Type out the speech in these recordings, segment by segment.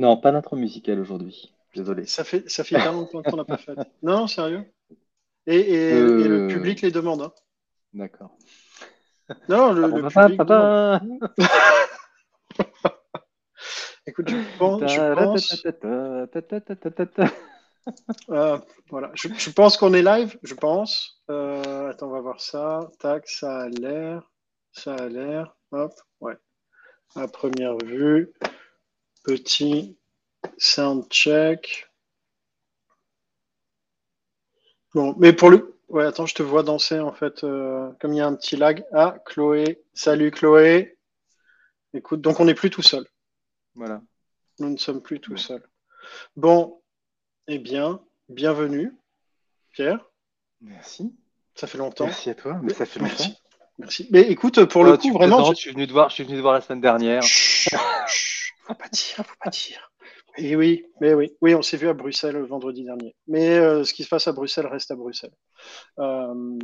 Non, pas d'intro musicale aujourd'hui. Désolé. Ça fait, ça fait bien longtemps qu'on n'a pas fait. Non, sérieux? Et, et, le euh, public les demande. Hein. D'accord. Non, le, ah le papa, public. Papa. Écoute, je pense. Je pense... Euh, voilà, je, pense qu'on est live, je pense. Euh, attends, on va voir ça. Tac, ça a l'air. Ça a l'air. Hop, ouais. À première vue petit sound check. Bon, mais pour le, ouais, attends, je te vois danser en fait, euh, comme il y a un petit lag. Ah, Chloé, salut Chloé. Écoute, donc on n'est plus tout seul. Voilà. Nous ne sommes plus tout Bon. seuls. Bon, eh bien, bienvenue, Pierre. Merci. Ça fait longtemps. Merci à toi. Mais ça fait longtemps. Merci. Merci. Mais écoute, pour le Oh, coup, tu vraiment. plaisantes, je suis venu te voir. Je suis venu te voir la semaine dernière. Faut pas dire, faut pas dire. Oui, mais oui, oui, on s'est vu à Bruxelles le vendredi dernier. Mais euh, ce qui se passe à Bruxelles reste à Bruxelles. Euh,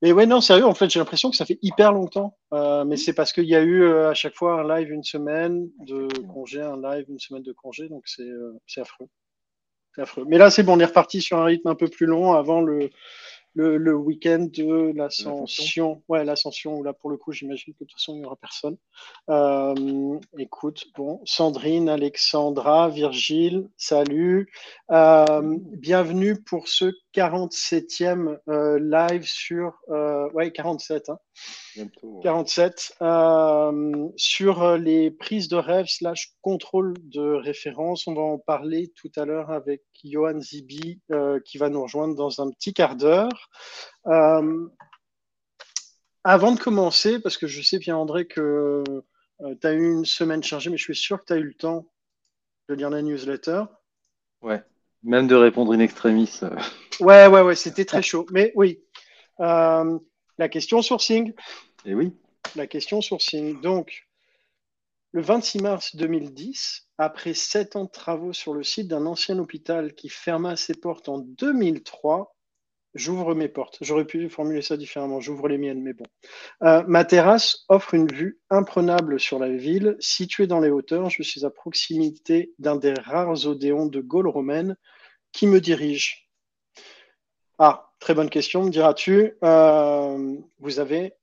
mais ouais, non, sérieux, en fait, j'ai l'impression que ça fait hyper longtemps. Euh, mais c'est parce qu'il y a eu à chaque fois un live une semaine de congé, un live une semaine de congé, donc c'est affreux. C'est affreux. Mais là, c'est bon, on est reparti sur un rythme un peu plus long avant le, le, le week-end de l'ascension. Ouais, l'ascension, où là, pour le coup, j'imagine que de toute façon, il n'y aura personne. Euh, écoute, bon, Sandrine, Alexandra, Virgile, salut. Euh, bienvenue pour ce 47e euh, live sur. euh, ouais, 47, hein, Bientôt. 47. euh, sur les prises de rêve slash contrôle de référence. On va en parler tout à l'heure avec Johan Zibi qui va nous rejoindre dans un petit quart d'heure. Avant de commencer, parce que je sais, Pierre-André, que tu as eu une semaine chargée, mais je suis sûr que tu as eu le temps de lire la newsletter. Ouais. Même de répondre in extremis. euh, Ouais, ouais, ouais, c'était très chaud. Mais oui, Euh, la question sourcing. Et oui. La question sourcing. Donc, le 26 mars 2010, après sept ans de travaux sur le site d'un ancien hôpital qui ferma ses portes en 2003, j'ouvre mes portes. J'aurais pu formuler ça différemment. J'ouvre les miennes, mais bon. Euh, ma terrasse offre une vue imprenable sur la ville. Située dans les hauteurs, je suis à proximité d'un des rares odéons de Gaule romaine qui me dirige. Ah, très bonne question, me diras-tu. Euh, vous avez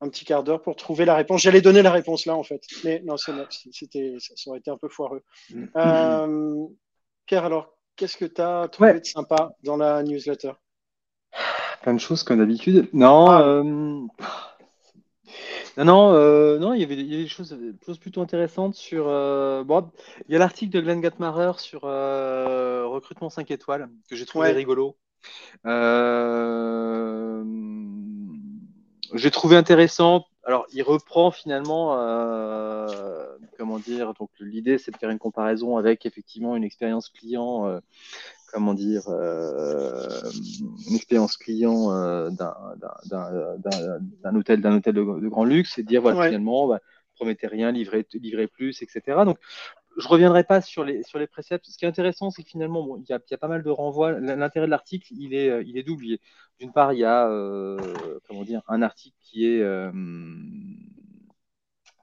un petit quart d'heure pour trouver la réponse. J'allais donner la réponse là, en fait. Mais non, c'est. C'était, ça aurait été un peu foireux. Euh, Pierre, alors, qu'est-ce que tu as trouvé Ouais. de sympa dans la newsletter? Plein de choses comme d'habitude. Non, Ah. euh, non, non, euh, non, il y avait, il y avait des choses, des choses plutôt intéressantes sur. euh, bon, il y a l'article de Glenn Gatmarer sur recrutement 5 étoiles que j'ai trouvé Ouais. rigolo. J'ai trouvé intéressant. Alors, il reprend finalement, comment dire, donc l'idée c'est de faire une comparaison avec effectivement une expérience client, comment dire, euh, une expérience client euh, d'un d'un- d'un- d'un hôtel, d'un hôtel de, de grand luxe et dire voilà Ouais. finalement, bah, promettez rien, livrez, livrez plus, etc. Donc, je reviendrai pas sur les, sur les préceptes. Ce qui est intéressant, c'est que finalement, bon, il, y a, il y a pas mal de renvois. L'intérêt de l'article, il est, euh, il est double. D'une part, il y a euh, comment dire, un article qui est. euh,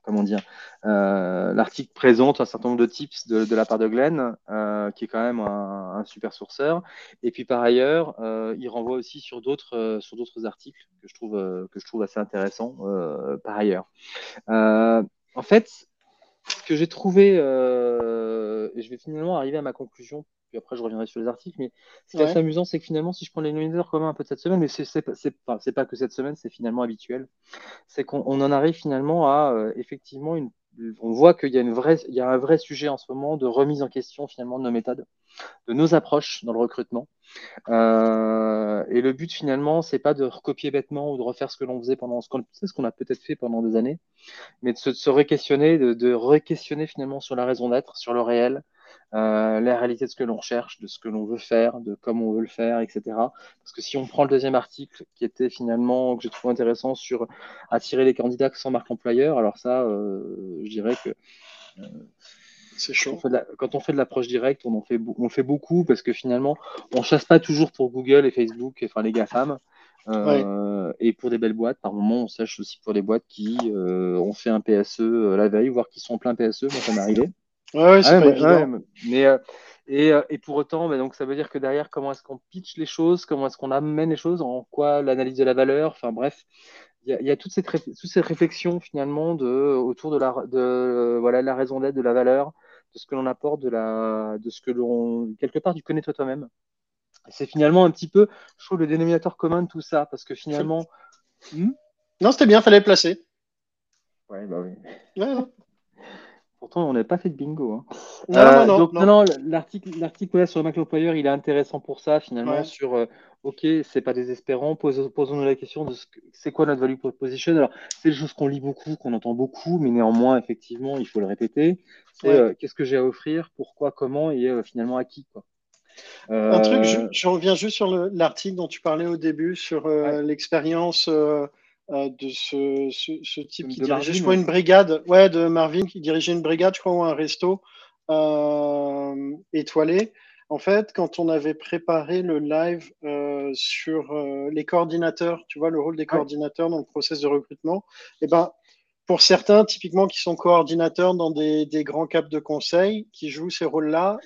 comment dire euh, L'article présente un certain nombre de tips de, la part de Glenn, euh, qui est quand même un, super sourceur. Et puis par ailleurs, euh, il renvoie aussi sur d'autres articles que je trouve, que je trouve assez intéressants par ailleurs. En fait, ce que j'ai trouvé, euh, et je vais finalement arriver à ma conclusion, puis après je reviendrai sur les articles, mais ce qui est assez amusant, c'est que finalement, si je prends les nominateurs communs un peu de cette semaine, mais c'est c'est pas, c'est pas, c'est pas que cette semaine, c'est finalement habituel, c'est qu'on on en arrive finalement à euh, effectivement une. On voit qu'il y a, une vraie, un vrai sujet en ce moment de remise en question finalement de nos méthodes, de nos approches dans le recrutement. Euh, et le but finalement, c'est pas de recopier bêtement ou de refaire ce que l'on faisait pendant ce qu'on a peut-être fait pendant des années, mais de se, re-questionner, de, de re-questionner finalement sur la raison d'être, sur le réel, euh, la réalité de ce que l'on recherche, de ce que l'on veut faire, de comment on veut le faire, etc. Parce que si on prend le deuxième article qui était finalement, que j'ai trouvé intéressant sur attirer les candidats sans marque employeur, alors ça, euh, je dirais que C'est quand on chaud. fait de la- quand on fait de l'approche directe, on en fait, on fait beaucoup parce que finalement, on chasse pas toujours pour Google et Facebook, enfin les GAFAM. Euh, Et pour des belles boîtes, par moment, on sèche aussi pour des boîtes qui euh, ont fait un PSE euh, la veille, voire qui sont en plein PSE. Moi, ça m'est arrivé. Ouais, c'est pas évident. mais, et, et, pour autant, bah, donc, ça veut dire que derrière, comment est-ce qu'on pitch les choses, comment est-ce qu'on amène les choses, en quoi l'analyse de la valeur, enfin bref, il y, a toute cette, toute cette réflexion finalement de, autour de la, de, voilà, la raison d'être, de la valeur, de ce que l'on apporte, de, la, de ce que l'on. Quelque part, tu connais toi-même. C'est finalement un petit peu, je trouve, le dénominateur commun de tout ça, parce que finalement. Hmm? Non, c'était bien, fallait placer. Ouais, bah oui. Ouais, Pourtant, on n'a pas fait de bingo. Hein. Non, non, non, donc, non, l'article, l'article sur le Mac Player, il est intéressant pour ça, finalement, sur euh, OK, c'est pas désespérant, posons-nous la question de ce que, c'est quoi notre value proposition? Alors, c'est des choses qu'on lit beaucoup, qu'on entend beaucoup, mais néanmoins, effectivement, il faut le répéter. C'est euh, qu'est-ce que j'ai à offrir, pourquoi, comment et euh, finalement à qui. Quoi. Un truc, je, reviens juste sur l'article dont tu parlais au début, sur l'expérience euh, de ce, ce, type qui dirigeait, je crois, une brigade, ouais, de Marvin, qui dirigeait une brigade, je crois, ou un resto euh, étoilé. En fait, quand on avait préparé le live euh, sur les coordinateurs, tu vois, le rôle des coordinateurs dans le process de recrutement, eh ben, pour certains, typiquement, qui sont coordinateurs dans des, des grands caps de conseil, qui jouent ces rôles-là,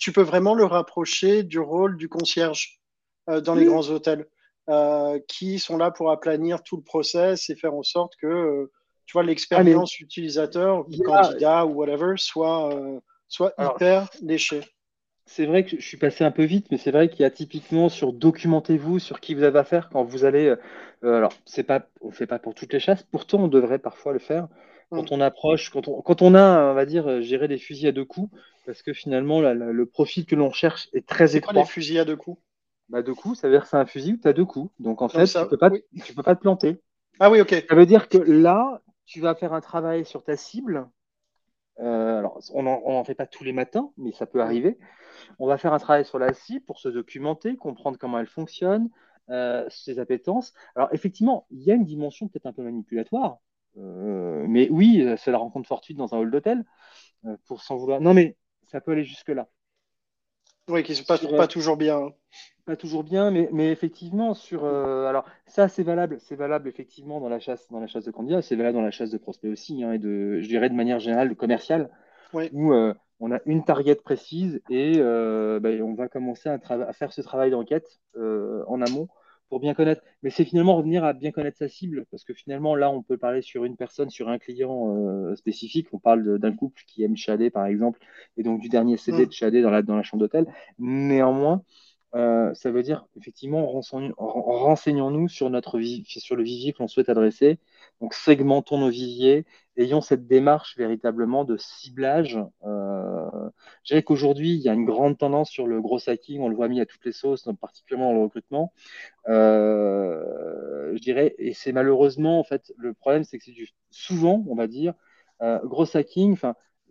tu peux vraiment le rapprocher du rôle du concierge dans les grands hôtels. Euh, qui sont là pour aplanir tout le process et faire en sorte que euh, tu vois l'expérience utilisateur, candidat ou whatever, soit, euh, soit hyper léchée. C'est vrai que je suis passé un peu vite, mais c'est vrai qu'il y a typiquement sur documentez-vous sur qui vous avez affaire quand vous allez. alors, c'est pas, on fait pas pour toutes les chasses, pourtant on devrait parfois le faire quand mm. on approche, quand on, quand on a, on va dire, gérer des fusils à deux coups, parce que finalement le profil que l'on cherche est très étroit. Les fusils à deux coups? Bah, deux coups, ça veut dire que c'est un fusil où tu as deux coups. Donc en fait, tu ne peux, pas, tu peux pas te planter. Ah oui, ok. Ça veut dire que là, tu vas faire un travail sur ta cible. Euh, alors, on n'en fait pas tous les matins, mais ça peut arriver. On va faire un travail sur la cible pour se documenter, comprendre comment elle fonctionne, euh, ses appétences. Alors, effectivement, il y a une dimension peut-être un peu manipulatoire. Euh, mais oui, c'est la rencontre fortuite dans un hall d'hôtel, pour s'en vouloir. Non, mais ça peut aller jusque-là. Oui, qui ne se passe pas toujours bien. Pas toujours bien, mais, mais effectivement, sur. Euh, alors, ça, c'est valable, c'est valable effectivement dans la chasse, dans la chasse de candidats, c'est valable dans la chasse de prospects aussi, hein, et de, je dirais de manière générale, commerciale, où euh, on a une target précise et euh, ben, on va commencer à, à, faire ce travail d'enquête en amont pour bien connaître. Mais c'est finalement revenir à bien connaître sa cible, parce que finalement, là, on peut parler sur une personne, sur un client spécifique. On parle d'un couple qui aime chader, par exemple, et donc du dernier CD mm. de chader dans la, dans la chambre d'hôtel. Néanmoins, euh, ça veut dire effectivement renseignons-nous sur notre sur le vivier que l'on souhaite adresser. Donc segmentons nos viviers, ayons cette démarche véritablement de ciblage. Euh, je dirais qu'aujourd'hui il y a une grande tendance sur le gros hacking, on le voit mis à toutes les sauces, particulièrement dans le recrutement. Euh, je dirais, et c'est malheureusement en fait le problème, c'est que c'est souvent, on va dire, gros hacking.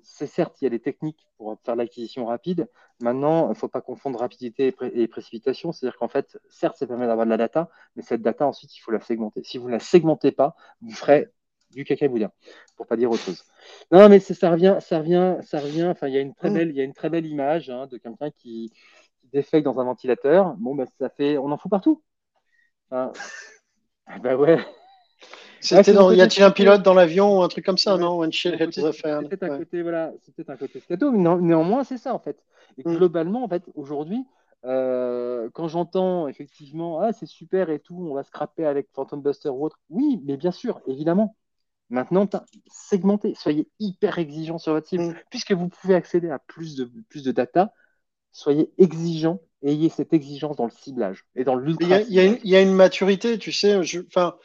C'est certes, il y a des techniques pour faire l'acquisition rapide. Maintenant, il ne faut pas confondre rapidité et, précipitation. C'est-à-dire qu'en fait, certes, ça permet d'avoir de la data, mais cette data, ensuite, il faut la segmenter. Si vous ne la segmentez pas, vous ferez du caca boudin, pour pas dire autre chose. Non, mais ça revient, ça revient, ça revient. Enfin, il y a une très mm. belle, il y a une très belle image hein, de quelqu'un qui, qui défecte dans un ventilateur. Bon, ben, ça fait, on en fout partout. Enfin, bah ouais. C'était y a-t-il un pilote dans l'avion ou un truc comme ça, non C'était un côté, voilà, c'était un côté scato, mais néanmoins, c'est ça en fait. Et mm. globalement, en fait, aujourd'hui, euh, quand j'entends effectivement, ah, c'est super et tout, on va scraper avec Phantom Buster ou autre, oui, mais bien sûr, évidemment. Maintenant, segmentez, soyez hyper exigeant sur votre cible, mm. puisque vous pouvez accéder à plus de, plus de data, soyez exigeant ayez cette exigence dans le ciblage et dans l'ultra. Il y, a une maturité, tu sais, enfin,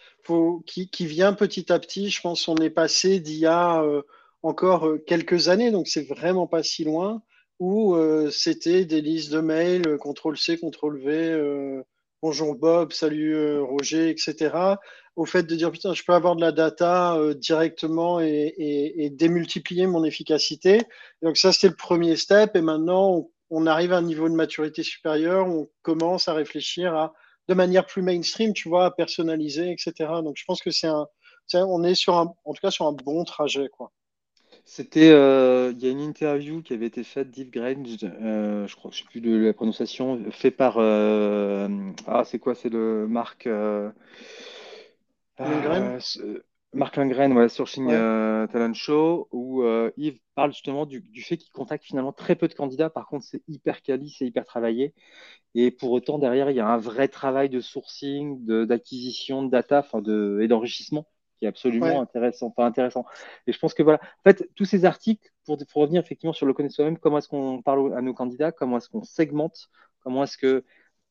qui, qui, vient petit à petit. Je pense qu'on est passé d'il y a euh, encore euh, quelques années, donc c'est vraiment pas si loin, où euh, c'était des listes de mails, CTRL C, CTRL V, bonjour Bob, salut Roger, etc. Au fait de dire putain, je peux avoir de la data directement et, et, démultiplier mon efficacité. Donc ça, c'était le premier step, et maintenant on on arrive à un niveau de maturité supérieur, on commence à réfléchir à, de manière plus mainstream, tu vois, à personnaliser, etc. Donc je pense que c'est un, on est sur un, en tout cas sur un bon trajet, quoi. C'était, euh, il y a une interview qui avait été faite d'Yves Grange, euh, je crois que je sais plus de la prononciation, fait par, euh, ah c'est quoi, c'est le Marc, Marc Lindgren, ouais, sur Ching Talent Show, où Yves parle justement du, fait qu'il contacte finalement très peu de candidats. Par contre, c'est hyper quali, c'est hyper travaillé. Et pour autant, derrière, il y a un vrai travail de sourcing, d'acquisition de, data de, et d'enrichissement qui est absolument intéressant, pas intéressant. Et je pense que voilà, en fait, tous ces articles, pour, pour revenir effectivement sur le connaître soi-même, comment est-ce qu'on parle à nos candidats, comment est-ce qu'on segmente, comment est-ce que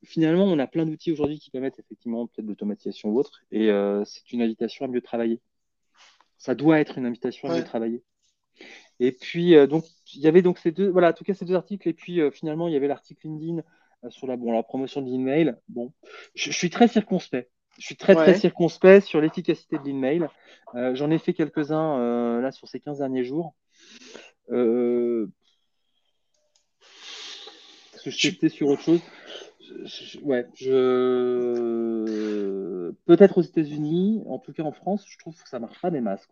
finalement, on a plein d'outils aujourd'hui qui permettent effectivement peut-être d'automatisation ou autre, et euh, c'est une invitation à mieux travailler. Ça doit être une invitation à mieux travailler. Et puis, euh, donc, il y avait donc ces deux, voilà, en tout cas, ces deux articles, et puis euh, finalement, il y avait l'article LinkedIn sur la, bon, la promotion de l'email. Bon, je, suis très circonspect. Je suis très, très circonspect sur l'efficacité de l'email. J'en ai fait quelques-uns là sur ces 15 derniers jours. Euh, parce que je sur autre chose ouais, je peut-être aux États-Unis, en tout cas en France, je trouve que ça marche pas des masses.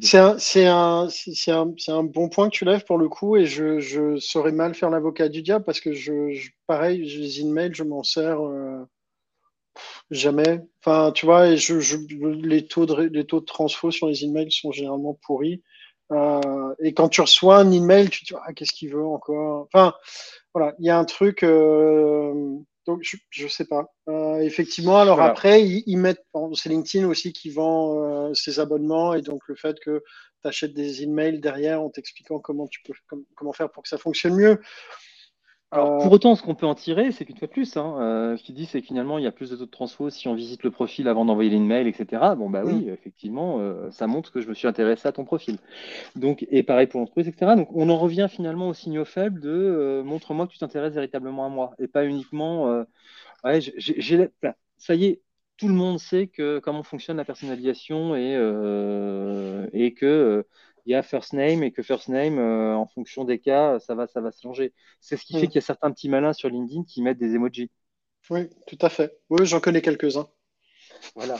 C'est un, c'est un, c'est un, un, bon point que tu lèves pour le coup, et je, je saurais mal faire l'avocat du diable parce que je, pareil, les emails, je m'en sers euh, jamais. Enfin, tu vois, et je, les taux de les taux de transfo sur les emails sont généralement pourris. Euh, et quand tu reçois un email, tu te dis ah, qu'est-ce qu'il veut encore? Enfin, voilà, il y a un truc. Euh, donc, je ne sais pas. Euh, effectivement, alors après, ils, mettent. c'est LinkedIn aussi qui vend ses abonnements et donc le fait que tu achètes des emails derrière en t'expliquant comment tu peux comment faire pour que ça fonctionne mieux. Alors, euh, pour autant, ce qu'on peut en tirer, c'est qu'une fois de plus, hein, euh, ce qu'il dit, c'est que finalement, il y a plus de taux de transfo si on visite le profil avant d'envoyer l'email, etc. Bon, bah oui, mm. effectivement, euh, ça montre que je me suis intéressé à ton profil. Donc, et pareil pour l'entreprise, etc. Donc, on en revient finalement au signaux faible de montre-moi que tu t'intéresses véritablement à moi et pas uniquement. ouais, j'ai, ça y est, tout le monde sait que comment fonctionne la personnalisation et, et que il y a first name et que first name, euh, en fonction des cas, ça va, ça va se changer. C'est ce qui fait qu'il y a certains petits malins sur LinkedIn qui mettent des emojis. Oui, tout à fait. Oui, j'en connais quelques-uns. Voilà.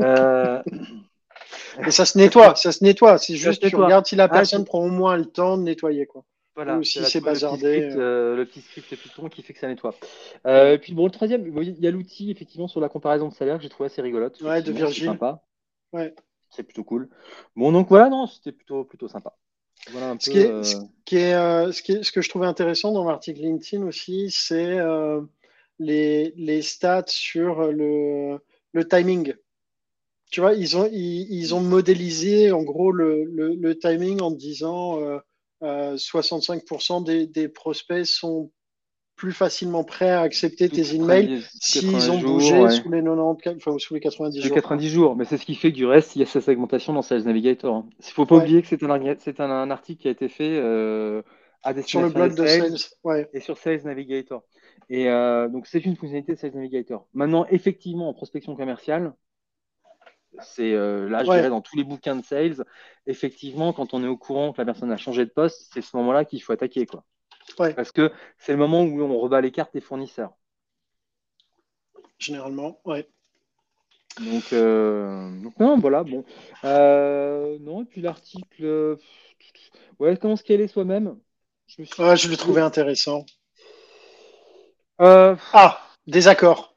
euh... Et ça se nettoie, ça se nettoie. C'est juste tu regardes si la ah, personne prend au moins le temps de nettoyer. Quoi. Voilà, Ou si c'est bazardé. Euh, le petit, script, Python qui fait que ça nettoie. Et puis bon, le troisième, il y a l'outil effectivement sur la comparaison de salaire que j'ai trouvé assez rigolote. Ouais, de Virgile. Sympa. Ouais c'est plutôt cool. Bon, donc voilà, non, c'était plutôt, plutôt sympa. Voilà ce, qui est, euh, ce, qui est, euh, ce, qui est, ce, que je trouvais intéressant dans l'article LinkedIn aussi, c'est euh, les, les, stats sur le, le, timing. Tu vois, ils ont, ils, ils ont modélisé en gros le, le, le timing en disant 65% des, des, prospects sont plus facilement prêts à accepter tes emails s'ils ont bougé sous les 90, enfin, sous les 90 jours. 90 jours, mais c'est ce qui fait que du reste, il y a cette segmentation dans Sales Navigator. Hein. Il ne faut pas oublier que c'est un, c'est un, article qui a été fait euh, à sur le blog de Sales, et sur Sales Navigator. Et euh, donc, c'est une fonctionnalité de Sales Navigator. Maintenant, effectivement, en prospection commerciale, c'est euh, là, je dirais, dans tous les bouquins de sales, effectivement, quand on est au courant que la personne a changé de poste, c'est ce moment-là qu'il faut attaquer. Quoi. Parce que c'est le moment où on rebat les cartes des fournisseurs. Généralement, ouais. Donc, euh, non, voilà, bon. Euh, non, et puis l'article, ouais, comment se caler soi-même? Je, je l'ai trouvé intéressant. Euh, ah, désaccord.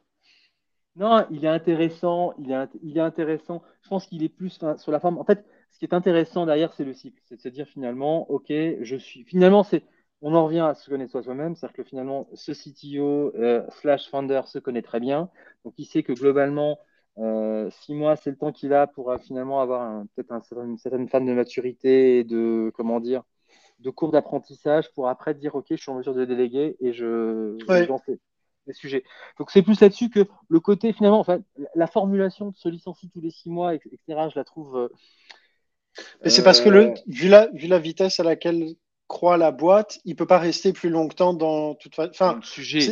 Non, il est intéressant, il est, il est intéressant. Je pense qu'il est plus sur la forme. En fait, ce qui est intéressant derrière, c'est le cycle. C'est de se dire finalement, ok, je suis. Finalement, c'est on en revient à se connaître soi-même, c'est-à-dire que finalement, ce CTO euh, slash founder se connaît très bien. Donc, il sait que globalement, euh, six mois, c'est le temps qu'il a pour euh, finalement avoir peut-être une certaine forme de maturité et de, comment dire, de cours d'apprentissage pour après dire, OK, je suis en mesure de déléguer et je, vais lancer les sujets. Donc, c'est plus là-dessus que le côté, finalement, enfin, la formulation de se licencier tous les six mois, etc., je la trouve. Mais c'est parce que, le, vu, la, vu la vitesse à laquelle croit la boîte, il peut pas rester plus longtemps dans toute façon. Enfin,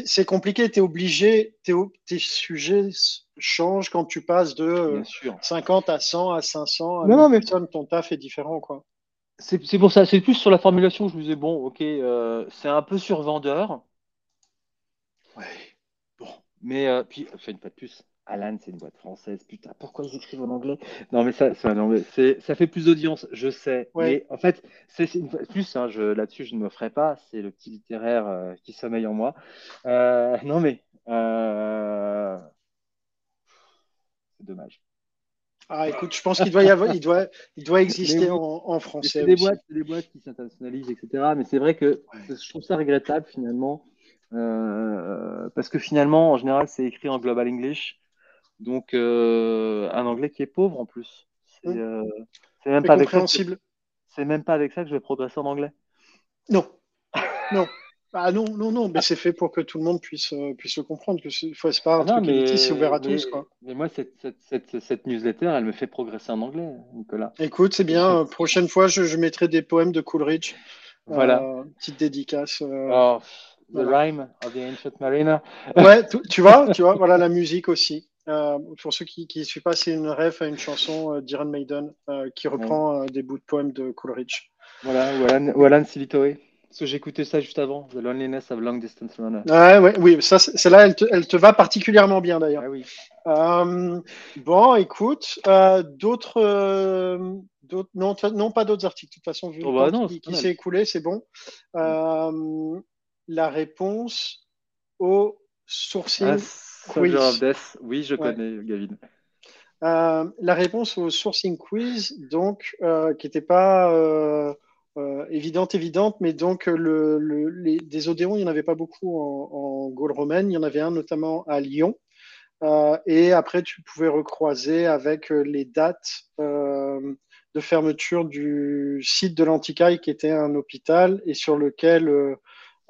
c'est compliqué. Tu es obligé, tes sujets changent quand tu passes de 50 à 100 à 500. non, mais ton taf est différent, quoi. C'est pour ça. C'est plus sur la formulation. Je me disais bon, ok, euh, c'est un peu sur vendeur. Ouais. Bon, mais euh, puis, enfin, une fois de plus, Alan, c'est une boîte française. Putain, pourquoi ils écrivent en anglais? Non, mais ça, ça, ça fait plus d'audience, je sais. Mais en fait, c'est une plus, hein, là-dessus, je ne me ferai pas. C'est le petit littéraire euh, qui sommeille en moi. Euh, non, mais euh, c'est dommage. Ah, écoute, je pense qu'il doit, y avoir, il doit, il doit exister en, français. C'est des, boîtes, des boîtes qui s'internationalisent, etc. Mais c'est vrai que je trouve ça regrettable finalement. Euh, parce que finalement, en général, c'est écrit en Global English. Donc, euh, un anglais qui est pauvre en plus. C'est euh, même, pas avec ça que, même pas avec ça que je vais progresser en anglais. Non. non. Ah non, non, non, mais c'est fait pour que tout le monde puisse, euh, puisse le comprendre, que c'est pas un truc mais, c'est ouvert à tous. Quoi. Mais moi, cette, cette, cette, newsletter, elle me fait progresser en anglais, Nicolas. Écoute, c'est bien. prochaine fois, je, je, mettrai des poèmes de Coolridge. Voilà. Euh, petite dédicace. Euh, oh, the rhyme of the ancient mariner. ouais, tu, vois, tu vois, voilà la musique aussi. Pour ceux qui ne suivent pas, c'est une ref à une chanson d'Iron Maiden qui reprend des bouts de poèmes de Coolridge. Voilà, ou Alan, Silitoé. Parce que j'écoutais ça juste avant, The Loneliness of Long Distance Runner. Ouais, oui, ça, celle-là, elle te, elle te, va particulièrement bien d'ailleurs. Ah, oui. Euh, bon, écoute, euh, d'autres, euh, non, non, pas d'autres articles. De toute façon, vu oh, bah qui, s'est écoulé, c'est bon. Euh, la réponse au sourcing ah, quiz. Of Death. Oui, je connais, Gavin. Euh, la réponse au sourcing quiz, donc, qui n'était pas euh, évidente, évidente, mais donc le, les, des Odéons, il n'y en avait pas beaucoup en, en, Gaule romaine. Il y en avait un notamment à Lyon. Euh, et après, tu pouvais recroiser avec euh, les dates euh, de fermeture du site de l'Anticaille, qui était un hôpital, et sur lequel euh,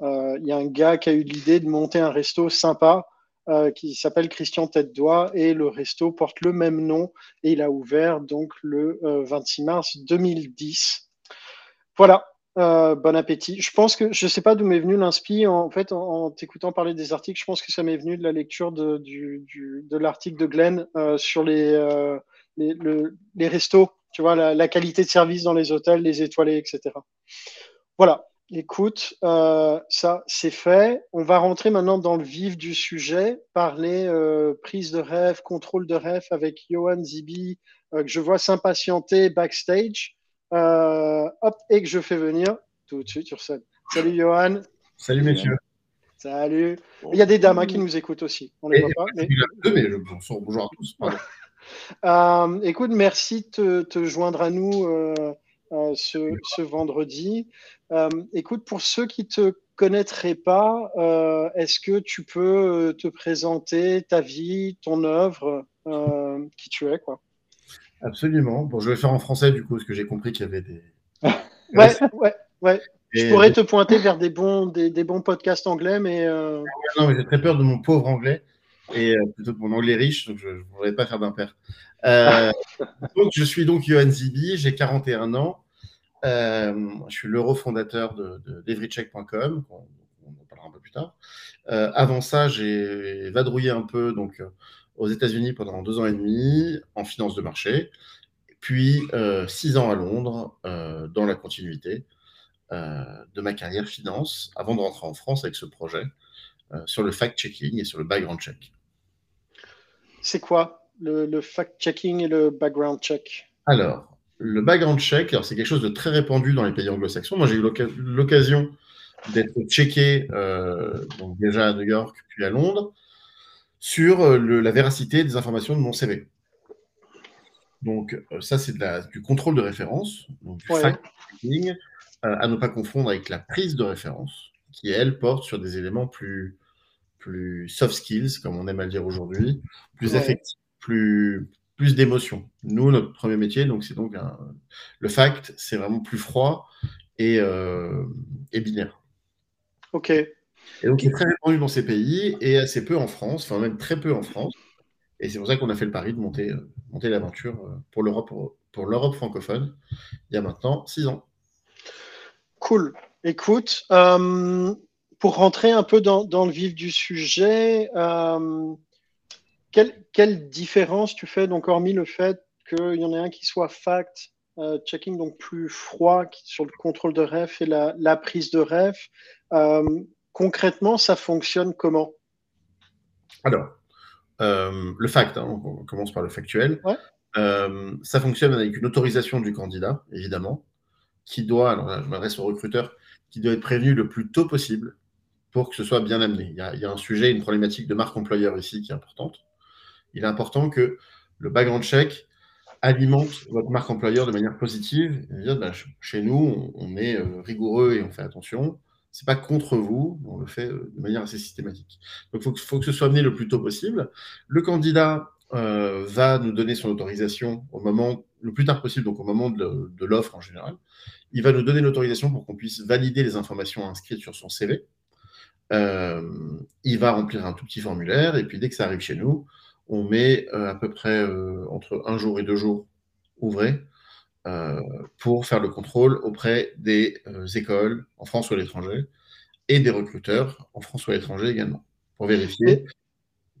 il y a un gars qui a eu l'idée de monter un resto sympa. Qui s'appelle Christian Tête d'Oie et le resto porte le même nom et il a ouvert donc le 26 mars 2010 voilà, euh, bon appétit. Je pense que je ne sais pas d'où m'est venu l'inspi. En fait, en, t'écoutant parler des articles, je pense que ça m'est venu de la lecture de, l'article de Glenn euh, sur les, euh, les, le, les, restos, tu vois, la, la, qualité de service dans les hôtels, les étoilés, etc. Voilà. Écoute, euh, ça c'est fait. On va rentrer maintenant dans le vif du sujet, parler euh, prise de rêve, contrôle de rêve avec Johan Zibi, que je vois s'impatienter backstage. Euh, hop, et que je fais venir tout de suite sur scène. Salut Johan. Salut messieurs. Salut. Il y a des dames hein, qui nous écoutent aussi. On les voit pas. Mais... bonjour, à tous. Euh, écoute, merci de te, joindre à nous euh, ce, ce, vendredi. écoute, pour ceux qui te connaîtraient pas, est-ce que tu peux te présenter ta vie, ton œuvre, qui tu es, quoi? Absolument. Bon, je vais faire en français du coup, parce que j'ai compris qu'il y avait des. ouais, ouais, ouais. Je pourrais te pointer vers des bons, des, des bons podcasts anglais, mais. Euh... Non, mais j'ai très peur de mon pauvre anglais et euh, plutôt de mon anglais riche, donc je ne voudrais pas faire d'impair. Euh, donc, je suis donc Johan Zibi, j'ai 41 ans. Euh, je suis l'euro fondateur de, d'Everycheck.com, on, on, en parlera un peu plus tard. Euh, avant ça, j'ai vadrouillé un peu, donc aux États-Unis pendant deux ans et demi en finance de marché, puis euh, six ans à Londres euh, dans la continuité euh, de ma carrière finance avant de rentrer en France avec ce projet sur le fact-checking et sur le background check. C'est quoi le, fact-checking et le background check? Alors, le background check, c'est quelque chose de très répandu dans les pays anglo-saxons. Moi, j'ai eu l'occasion d'être checké donc déjà à New York puis à Londres sur euh, la véracité des informations de mon CV. Donc, euh, ça, c'est du contrôle de référence, donc du fact-checking, euh, à ne pas confondre avec la prise de référence, qui, elle, porte sur des éléments plus, plus soft skills, comme on aime à le dire aujourd'hui, plus affectifs, plus, plus d'émotions. Nous, notre premier métier, donc, c'est donc le fact, c'est vraiment plus froid et, et binaire. Ok. Et donc, il est très répandu dans ces pays et assez peu en France, enfin même très peu en France. Et c'est pour ça qu'on a fait le pari de monter, euh, monter l'aventure euh, pour l'Europe pour, l'Europe francophone il y a maintenant six ans. Cool. Écoute, euh, pour rentrer un peu dans, dans, le vif du sujet, euh, quelle, quelle, différence tu fais, donc hormis le fait qu'il y en ait un qui soit fact, euh, checking donc plus froid sur le contrôle de ref et la, la prise de ref, concrètement, ça fonctionne comment? Alors, euh, le fact, hein, on commence par le factuel. Euh, ça fonctionne avec une autorisation du candidat, évidemment, qui doit, alors je m'adresse au recruteur, qui doit être prévenu le plus tôt possible pour que ce soit bien amené. Il y a, il y a un sujet, une problématique de marque employeur ici qui est importante. Il est important que le background check alimente votre marque employeur de manière positive. Bah, chez nous, on, est rigoureux et on fait attention. C'est pas contre vous, on le fait de manière assez systématique. Donc, il faut, que ce soit amené le plus tôt possible. Le candidat va nous donner son autorisation au moment le plus tard possible, donc au moment de, l'offre en général. Il va nous donner l'autorisation pour qu'on puisse valider les informations inscrites sur son CV. il va remplir un tout petit formulaire et puis dès que ça arrive chez nous, on met euh, à peu près euh, entre un jour et deux jours ouvrés euh, pour faire le contrôle auprès des écoles en France ou à l'étranger et des recruteurs en France ou à l'étranger également pour vérifier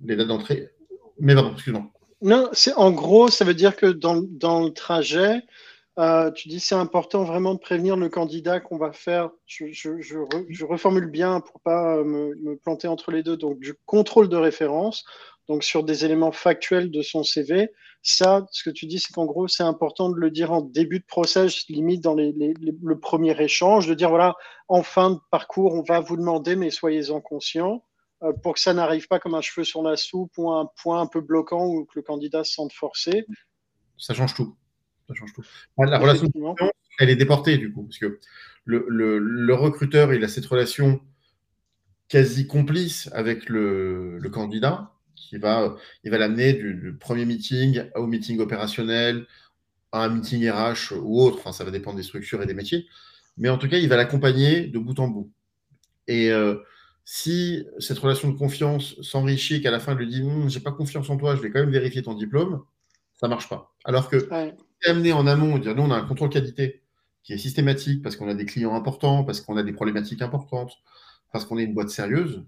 les dates d'entrée. Mais pardon, excuse-moi. Non, c'est en gros, ça veut dire que dans, le trajet, tu dis c'est important vraiment de prévenir le candidat qu'on va faire. Je, reformule bien pour pas me, me, planter entre les deux. Donc du contrôle de référence donc sur des éléments factuels de son CV. Ça, ce que tu dis, c'est qu'en gros, c'est important de le dire en début de process, limite dans le premier échange, de dire voilà, en fin de parcours, on va vous demander, mais soyez-en conscients, euh, pour que ça n'arrive pas comme un cheveu sur la soupe ou un point un peu bloquant ou que le candidat se sente forcé. Ça change tout. Ça change tout. La relation, elle est déportée du coup, parce que le, le recruteur, il a cette relation quasi complice avec le, le candidat il va, il va l'amener du, premier meeting au meeting opérationnel, à un meeting RH ou autre. Enfin, ça va dépendre des structures et des métiers. Mais en tout cas, il va l'accompagner de bout en bout. Et euh, si cette relation de confiance s'enrichit et qu'à la fin, il lui dit hum, J'ai pas confiance en toi, je vais quand même vérifier ton diplôme, ça marche pas. Alors que ouais. amené en amont et dire Nous, on a un contrôle qualité qui est systématique parce qu'on a des clients importants, parce qu'on a des problématiques importantes, parce qu'on est une boîte sérieuse,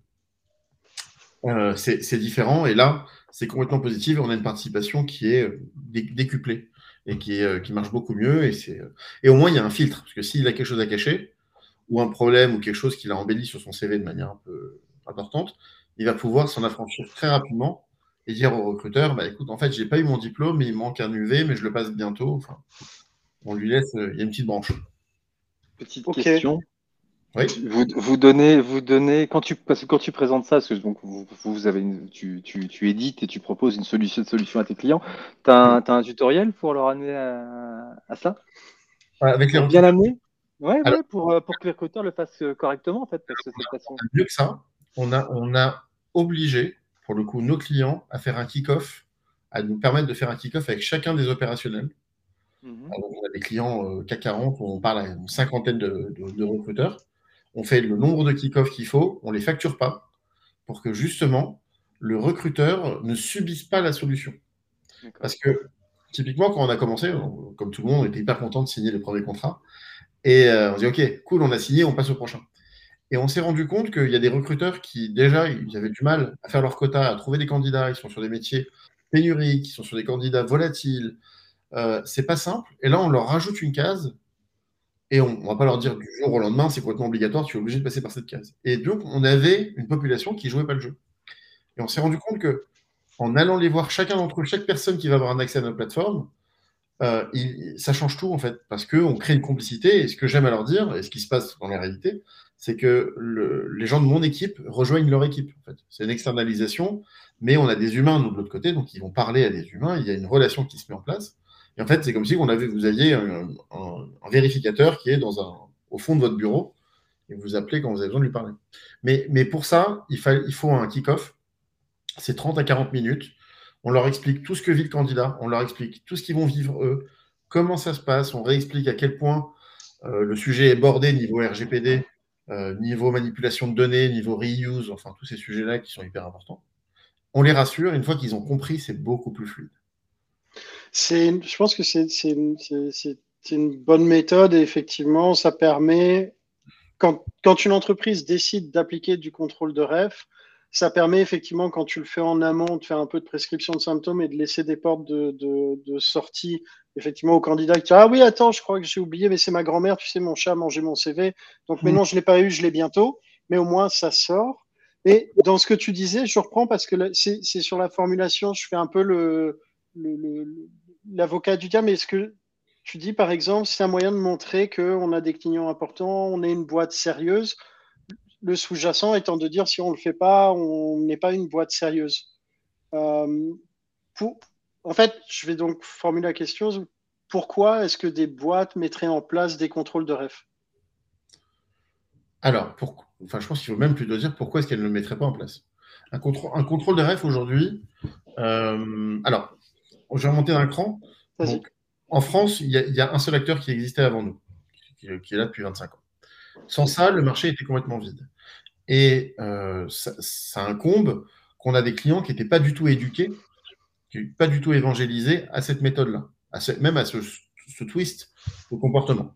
euh, c'est différent. Et là, c'est complètement positif. On a une participation qui est euh, décuplée et qui, euh, qui marche beaucoup mieux. Et, et au moins, il y a un filtre. Parce que s'il a quelque chose à cacher, ou un problème, ou quelque chose qu'il a embelli sur son CV de manière un peu importante, il va pouvoir s'en affranchir très rapidement et dire au recruteur bah, écoute, en fait, j'ai pas eu mon diplôme, mais il manque un UV, mais je le passe bientôt. Enfin, on lui laisse, il y a une petite branche. Petite question. Vous, vous, donnez, vous donnez quand tu parce que quand tu présentes ça, parce que donc vous, vous avez une, tu, tu, tu, édites et tu proposes une solution, solution à tes clients. Tu as, un tutoriel pour leur amener à, ça? Avec les bien amené Ouais, ouais pour, euh, pour que les recruteurs le fassent euh, correctement en fait. Mieux que ça, on a, on a obligé pour le coup nos clients à faire un kick-off, à nous permettre de faire un kick-off avec chacun des opérationnels. Mhm. on a des clients euh, CAC 40, on parle à une cinquantaine de, de, de recruteurs on fait le nombre de kick-off qu'il faut, on ne les facture pas, pour que justement le recruteur ne subisse pas la solution. Parce que typiquement, quand on a commencé, comme tout le monde, on était hyper content de signer le premier contrat. Et euh, on dit, OK, cool, on a signé, on passe au prochain. Et on s'est rendu compte qu'il y a des recruteurs qui, déjà, ils avaient du mal à faire leur quota, à trouver des candidats, ils sont sur des métiers pénuriques, ils sont sur des candidats volatiles. Euh, c'est pas simple. Et là, on leur rajoute une case et on ne va pas leur dire du jour au lendemain, c'est complètement obligatoire, tu es obligé de passer par cette case. Et donc, on avait une population qui ne jouait pas le jeu. Et on s'est rendu compte que en allant les voir chacun d'entre eux, chaque personne qui va avoir un accès à notre plateforme, euh, ça change tout en fait, parce qu'on crée une complicité. Et ce que j'aime à leur dire, et ce qui se passe dans la réalité, c'est que les gens de mon équipe rejoignent leur équipe. C'est une externalisation, mais on a des humains de l'autre côté, donc ils vont parler à des humains. Il y a une relation qui se met en place. Et en fait, c'est comme si vous aviez un, vérificateur qui est au fond de votre bureau et vous appelez quand vous avez besoin de lui parler. Mais, pour ça, il, il faut un kick-off. C'est 30 à 40 minutes. On leur explique tout ce que vit le candidat, on leur explique tout ce qu'ils vont vivre eux, comment ça se passe, on réexplique à quel point euh, le sujet est bordé niveau RGPD, euh, niveau manipulation de données, niveau reuse, enfin tous ces sujets-là qui sont hyper importants. On les rassure, une fois qu'ils ont compris, c'est beaucoup plus fluide je pense que c'est une, bonne méthode et effectivement, ça permet, quand, quand une entreprise décide d'appliquer du contrôle de ref, ça permet effectivement, quand tu le fais en amont, de faire un peu de prescription de symptômes et de laisser des portes de, de, sortie effectivement au candidat qui dit Ah oui, attends, je crois que j'ai oublié, mais c'est ma grand-mère, tu sais, mon chat a mangé mon CV. Donc, mais mm. non, je ne l'ai pas eu, je l'ai bientôt. Mais au moins, ça sort. Et dans ce que tu disais, je reprends parce que c'est sur la formulation, je fais un peu le, l'avocat du diable, est-ce que tu dis par exemple, c'est un moyen de montrer qu'on a des clients importants, on est une boîte sérieuse, le sous-jacent étant de dire si on ne le fait pas, on n'est pas une boîte sérieuse. Euh, en fait, je vais donc formuler la question pourquoi est-ce que des boîtes mettraient en place des contrôles de ref? Alors, enfin, je pense qu'il faut même plutôt dire pourquoi est-ce qu'elles ne le mettraient pas en place? Un, un contrôle de ref aujourd'hui. Euh, alors, je vais remonter d'un cran. en France, il y, a un seul acteur qui existait avant nous, qui, est là depuis 25 ans. Sans ça, le marché était complètement vide. Et euh, ça, incombe qu'on a des clients qui n'étaient pas du tout éduqués, qui n'étaient pas du tout évangélisés à cette méthode-là, même à ce, ce twist au comportement.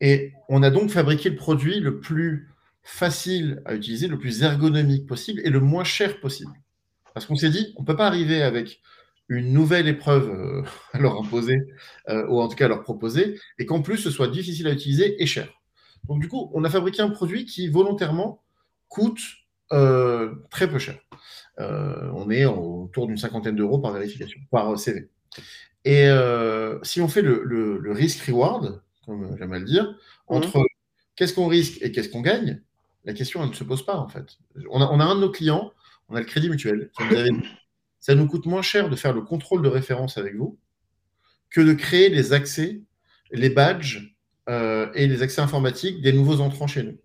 Et on a donc fabriqué le produit le plus facile à utiliser, le plus ergonomique possible et le moins cher possible. Parce qu'on s'est dit, on ne peut pas arriver avec une nouvelle épreuve euh, à leur imposer, euh, ou en tout cas à leur proposer, et qu'en plus ce soit difficile à utiliser et cher. Donc du coup, on a fabriqué un produit qui volontairement coûte euh, très peu cher. on est autour d'une cinquantaine d'euros par vérification, par CV. Et si on fait le, le, risk-reward, comme j'aime à le dire, entre mmh. qu'est-ce qu'on risque et qu'est-ce qu'on gagne, la question, elle ne se pose pas, en fait. On a, un de nos clients, on a le Crédit Mutuel, qui nous avait ça nous coûte moins cher de faire le contrôle de référence avec vous que de créer les accès, les badges euh, et les accès informatiques des nouveaux entrants chez nous.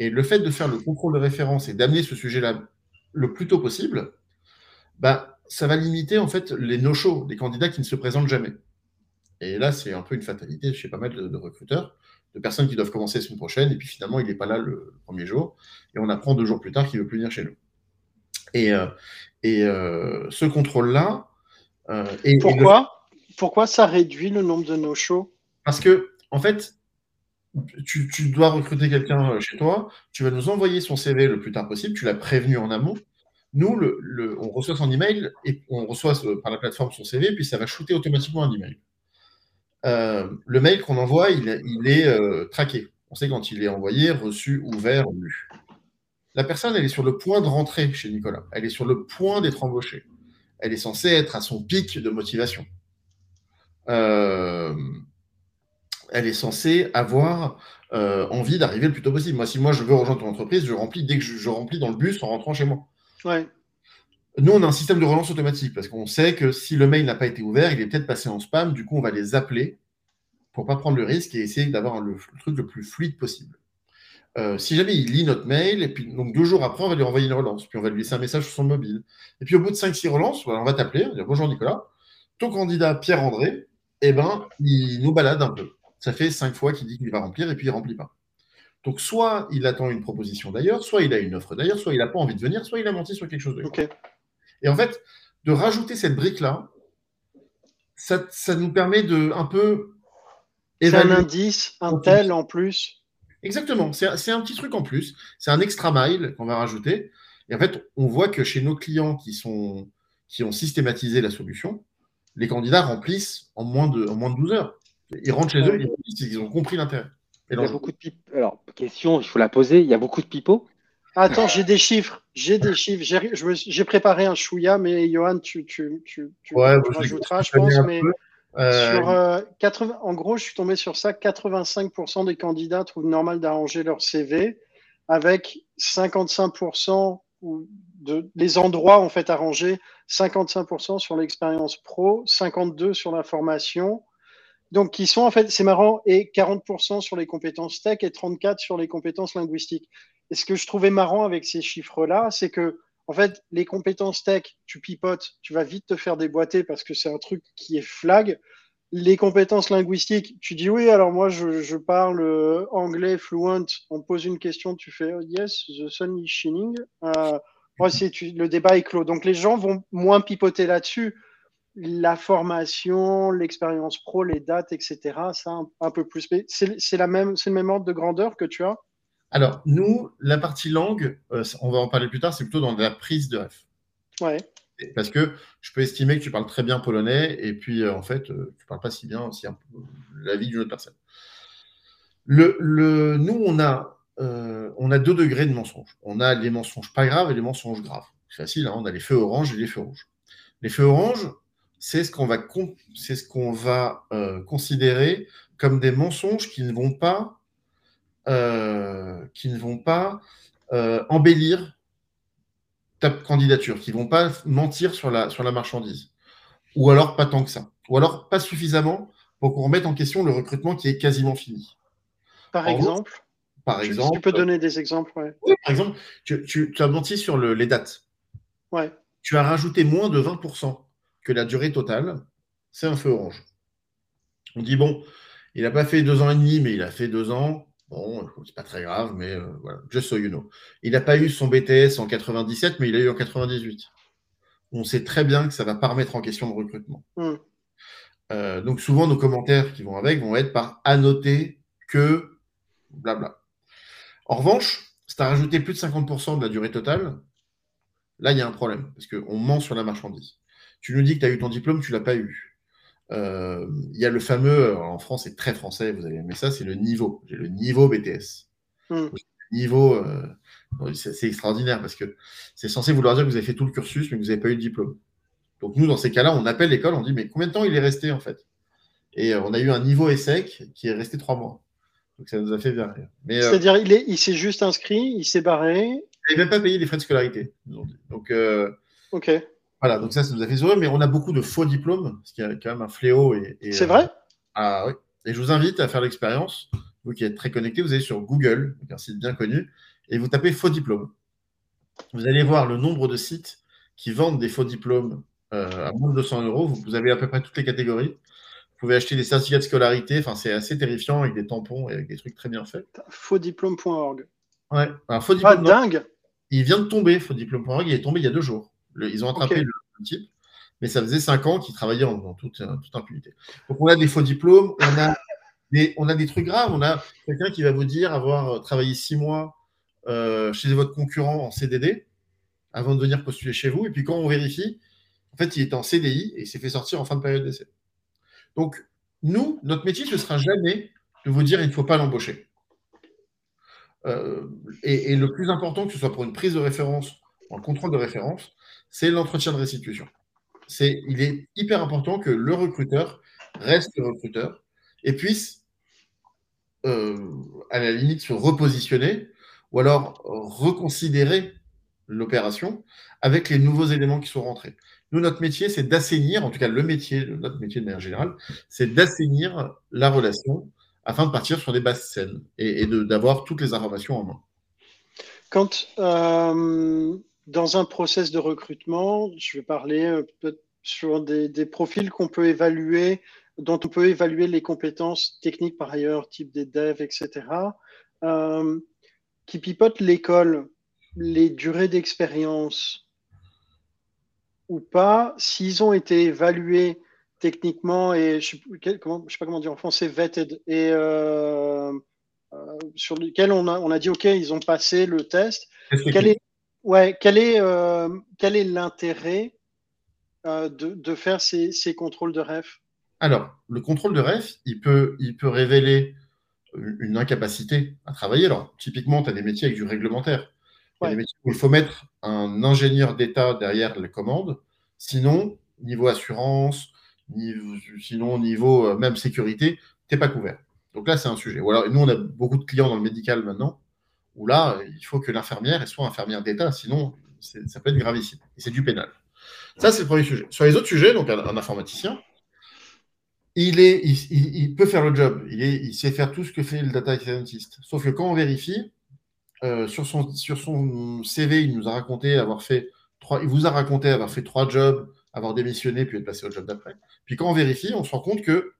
Et le fait de faire le contrôle de référence et d'amener ce sujet-là le plus tôt possible, bah, ça va limiter en fait les no-shows, les candidats qui ne se présentent jamais. Et là, c'est un peu une fatalité chez pas mal de recruteurs de personnes qui doivent commencer la semaine prochaine, et puis finalement, il n'est pas là le premier jour, et on apprend deux jours plus tard qu'il ne veut plus venir chez nous. Et, euh, et euh, ce contrôle-là. Euh, et, pourquoi, pourquoi ça réduit le nombre de no-shows? Parce que, en fait, tu, tu dois recruter quelqu'un chez toi, tu vas nous envoyer son CV le plus tard possible, tu l'as prévenu en amont. Nous, le, on reçoit son email et on reçoit par la plateforme son CV, puis ça va shooter automatiquement un email. Euh, le mail qu'on envoie, il, est euh, traqué. On sait quand il est envoyé, reçu, ouvert, lu. La personne, elle est sur le point de rentrer chez Nicolas. Elle est sur le point d'être embauchée. Elle est censée être à son pic de motivation. Euh, elle est censée avoir envie d'arriver le plus tôt possible. Moi, si moi je veux rejoindre ton entreprise, je remplis dès que je, je remplis dans le bus en rentrant chez moi. Ouais. Nous, on a un système de relance automatique parce qu'on sait que si le mail n'a pas été ouvert, il est peut-être passé en spam. Du coup, on va les appeler pour pas prendre le risque et essayer d'avoir le, truc le plus fluide possible. Euh, si jamais il lit notre mail, et puis donc deux jours après, on va lui envoyer une relance, puis on va lui laisser un message sur son mobile. Et puis au bout de 5-6 relances, on va t'appeler, on va dire bonjour Nicolas, ton candidat Pierre-André, eh ben, il nous balade un peu. Ça fait cinq fois qu'il dit qu'il va remplir et puis il ne remplit pas. Donc soit il attend une proposition d'ailleurs, soit il a une offre d'ailleurs, soit il n'a pas envie de venir, soit il a menti sur quelque chose de et en fait, de rajouter cette brique-là, ça, nous permet de un peu. C'est un indice, un tel en plus. Exactement, c'est un petit truc en plus. C'est un extra mile qu'on va rajouter. Et en fait, on voit que chez nos clients qui, sont, qui ont systématisé la solution, les candidats remplissent en moins de, en moins de 12 heures. Ils rentrent chez eux, ils, ils ont compris l'intérêt. Il y a beaucoup de Alors, question, il faut la poser. Il y a beaucoup de pipeaux? Attends, j'ai des chiffres. J'ai des chiffres. J'ai préparé un chouïa, mais Johan, tu, tu, tu, tu rajouteras, je pense. Mais euh, sur, 80, euh, en gros, je suis tombé sur ça. 85% des candidats trouvent normal d'arranger leur CV avec 55% de, les endroits en fait arrangés, 55% sur l'expérience pro, 52% sur la formation. Donc, qui sont en fait, c'est marrant, et 40% sur les compétences tech et 34% sur les compétences linguistiques. Et ce que je trouvais marrant avec ces chiffres-là, c'est que, en fait, les compétences tech, tu pipotes, tu vas vite te faire déboîter parce que c'est un truc qui est flag. Les compétences linguistiques, tu dis oui, alors moi je, parle euh, anglais fluent, on pose une question, tu fais oh, yes, the sun is shining. Euh, moi, le débat est clos. Donc les gens vont moins pipoter là-dessus. La formation, l'expérience pro, les dates, etc., ça un, un peu plus. C'est le même ordre de grandeur que tu as alors, nous, la partie langue, euh, on va en parler plus tard, c'est plutôt dans la prise de ref. Ouais. Parce que je peux estimer que tu parles très bien polonais et puis euh, en fait, euh, tu ne parles pas si bien aussi la vie d'une autre personne. Le, nous, on a, on a deux degrés de mensonges. On a les mensonges pas graves et les mensonges graves. C'est facile, hein, on a les feux orange et les feux rouges. Les feux oranges, c'est ce qu'on va, c'est ce qu'on va considérer comme des mensonges qui ne vont pas euh, qui ne vont pas euh, embellir ta candidature, qui ne vont pas mentir sur la, sur la marchandise. ou alors pas tant que ça, ou alors pas suffisamment pour qu'on remette en question le recrutement qui est quasiment fini. Par exemple Par tu, exemple. Tu peux donner des exemples, ouais. Par exemple, tu, tu- tu as menti sur le- les dates. Ouais. Tu as rajouté moins de 20% que la durée totale. C'est un feu orange. On dit, bon, il n'a pas fait deux ans et demi, mais il a fait deux ans. Bon, c'est pas très grave, mais euh, voilà, just so you know. Il n'a pas eu son BTS en 97, mais il a eu en 98. On sait très bien que ça ne va pas remettre en question le recrutement. Hmm. Euh, donc souvent, nos commentaires qui vont avec vont être par annoter que blabla. En revanche, si tu as rajouté plus de 50% de la durée totale, là, il y a un problème, parce qu'on ment sur la marchandise. Tu nous dis que tu as eu ton diplôme, tu ne l'as pas eu. Euh, Il y a le fameux, en France, c'est très français, vous avez aimé ça, c'est le niveau. J'ai le niveau BTS. Niveau, c'est extraordinaire, parce que c'est censé vouloir dire que vous avez fait tout le cursus, mais que vous n'avez pas eu de diplôme. Donc nous, dans ces cas-là, on appelle l'école, on dit, mais combien de temps il est resté, en fait? Et euh, on a eu un niveau ESSEC qui est resté trois mois. Donc ça nous a fait bien rire. Euh, C'est-à-dire, il est- il s'est juste inscrit, il s'est barré. il n'avait même pas payé les frais de scolarité. ils nous ont dit. Donc euh, Ok. Voilà, donc ça, ça nous a fait sourire, mais on a beaucoup de faux diplômes, ce qui est quand même un fléau. Et, et, C'est euh, vrai Ah oui. Et je vous invite à faire l'expérience. Vous qui êtes très connectés, vous allez sur Google, un site bien connu, et vous tapez faux diplômes. Vous allez voir le nombre de sites qui vendent des faux diplômes euh, à moins de 200 euros. Vous, vous avez à peu près toutes les catégories. Vous pouvez acheter des certificats de scolarité. Enfin, c'est assez terrifiant avec des tampons et avec des trucs très bien faits. Fausdiplôme.org. Ouais. Un faux Ah, diplôme. non, dingue il vient de tomber, faux diplôme.org. Il est tombé il y a deux jours. Le- ils ont attrapé Ok. Type, mais ça faisait cinq ans qu'il travaillait en, toute, euh, toute impunité. Donc on a des faux diplômes, on a des, on a des trucs graves. On a quelqu'un qui va vous dire avoir euh, travaillé six mois euh, chez votre concurrent en CDD avant de venir postuler chez vous. Et puis quand on vérifie, en fait, il était en CDI et il s'est fait sortir en fin de période d'essai. Donc, nous, notre métier, ce sera jamais de vous dire il ne faut pas l'embaucher. Et, le plus important, que ce soit pour une prise de référence un contrôle de référence, c'est l'entretien de restitution. C'est, il est hyper important que le recruteur reste recruteur et puisse, euh, à la limite, se repositionner ou alors reconsidérer l'opération avec les nouveaux éléments qui sont rentrés. Nous, notre métier, c'est d'assainir, en tout cas le métier, notre métier de manière générale, c'est d'assainir la relation afin de partir sur des bases saines et, et de- d'avoir toutes les informations en main. Quand, euh, dans un process de recrutement, je vais parler sur des, des profils qu'on peut évaluer, dont on peut évaluer les compétences techniques par ailleurs, type des devs, etc., euh, qui pipotent l'école, les durées d'expérience ou pas, s'ils ont été évalués techniquement et je comment, je sais pas comment dire en français, vetted, et euh, euh, sur lesquels on a, on a dit, OK, ils ont passé le test. Quel est, ouais, quel est, euh, quel est l'intérêt euh, de, de faire ces, ces contrôles de ref? Alors, le contrôle de ref, il peut, il peut révéler une incapacité à travailler. Alors, typiquement, tu as des métiers avec du réglementaire. Il y a Ouais. des métiers où il faut mettre un ingénieur d'État derrière les commandes. Sinon, niveau assurance, niveau, sinon, niveau euh, même sécurité, tu n'es pas couvert. Donc là, c'est un sujet. Ou alors, nous, on a beaucoup de clients dans le médical maintenant, où là, il faut que l'infirmière soit infirmière d'État, sinon, ça peut être gravissime. Et c'est du pénal. Ça, c'est le premier sujet. Sur les autres sujets, donc un, informaticien, il, peut faire le job. Il, sait faire tout ce que fait le data scientist. Sauf que quand on vérifie, euh, sur, son, sur son CV, il nous a raconté avoir fait trois, il vous a raconté avoir fait trois jobs, avoir démissionné, puis être passé au job d'après. Puis quand on vérifie, on se rend compte que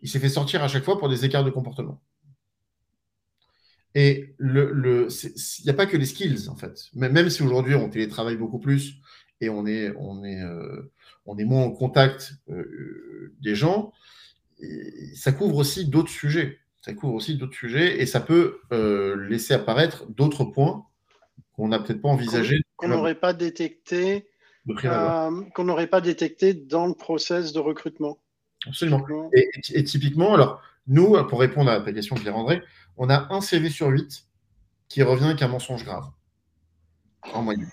il s'est fait sortir à chaque fois pour des écarts de comportement. Et le, il n'y a pas que les skills, en fait. Même si aujourd'hui on télétravaille beaucoup plus et on est, on est, euh, on est moins en contact euh, des gens, et ça couvre aussi d'autres sujets. Ça couvre aussi d'autres sujets et ça peut euh, laisser apparaître d'autres points qu'on n'a peut-être pas envisagé qu'on n'aurait pas détecté, qu'on n'aurait pas détecté dans le process de recrutement. Absolument. Et typiquement, alors, nous, pour répondre à ta question, Pierre-André, on a un CV sur 8 qui revient qu'un mensonge grave, en moyenne.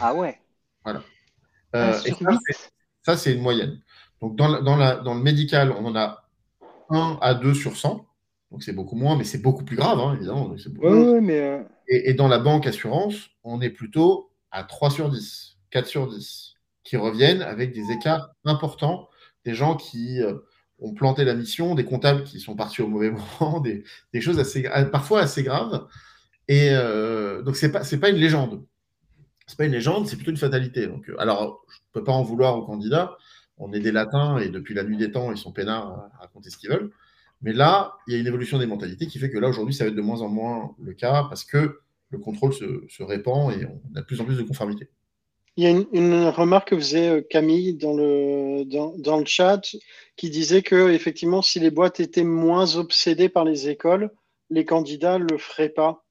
Ah ouais. Euh, Un et ça, c'est- ça, c'est une moyenne. Donc, dans, la- dans, la- dans le médical, on en a 1 à 2 sur 100. Donc, c'est beaucoup moins, mais c'est beaucoup plus grave, hein, évidemment. Ouais, ouais, mais euh, Et, et dans la banque assurance, on est plutôt à 3 sur 10, 4 sur 10, qui reviennent avec des écarts importants, des gens qui euh, ont planté la mission, des comptables qui sont partis au mauvais moment, des, choses assez, parfois assez graves. Et euh, donc, ce n'est pas, une légende. Ce n'est pas une légende, c'est plutôt une fatalité. Donc, alors, je ne peux pas en vouloir aux candidats. On est des latins et depuis la nuit des temps, ils sont peinards à raconter ce qu'ils veulent. Mais là, il y a une évolution des mentalités qui fait que là, aujourd'hui, ça va être de moins en moins le cas parce que le contrôle se, répand et on a de plus en plus de conformité. Il y a une, remarque que faisait euh, Camille dans le, dans, le chat qui disait que effectivement, si les boîtes étaient moins obsédées par les écoles, les candidats ne le feraient pas.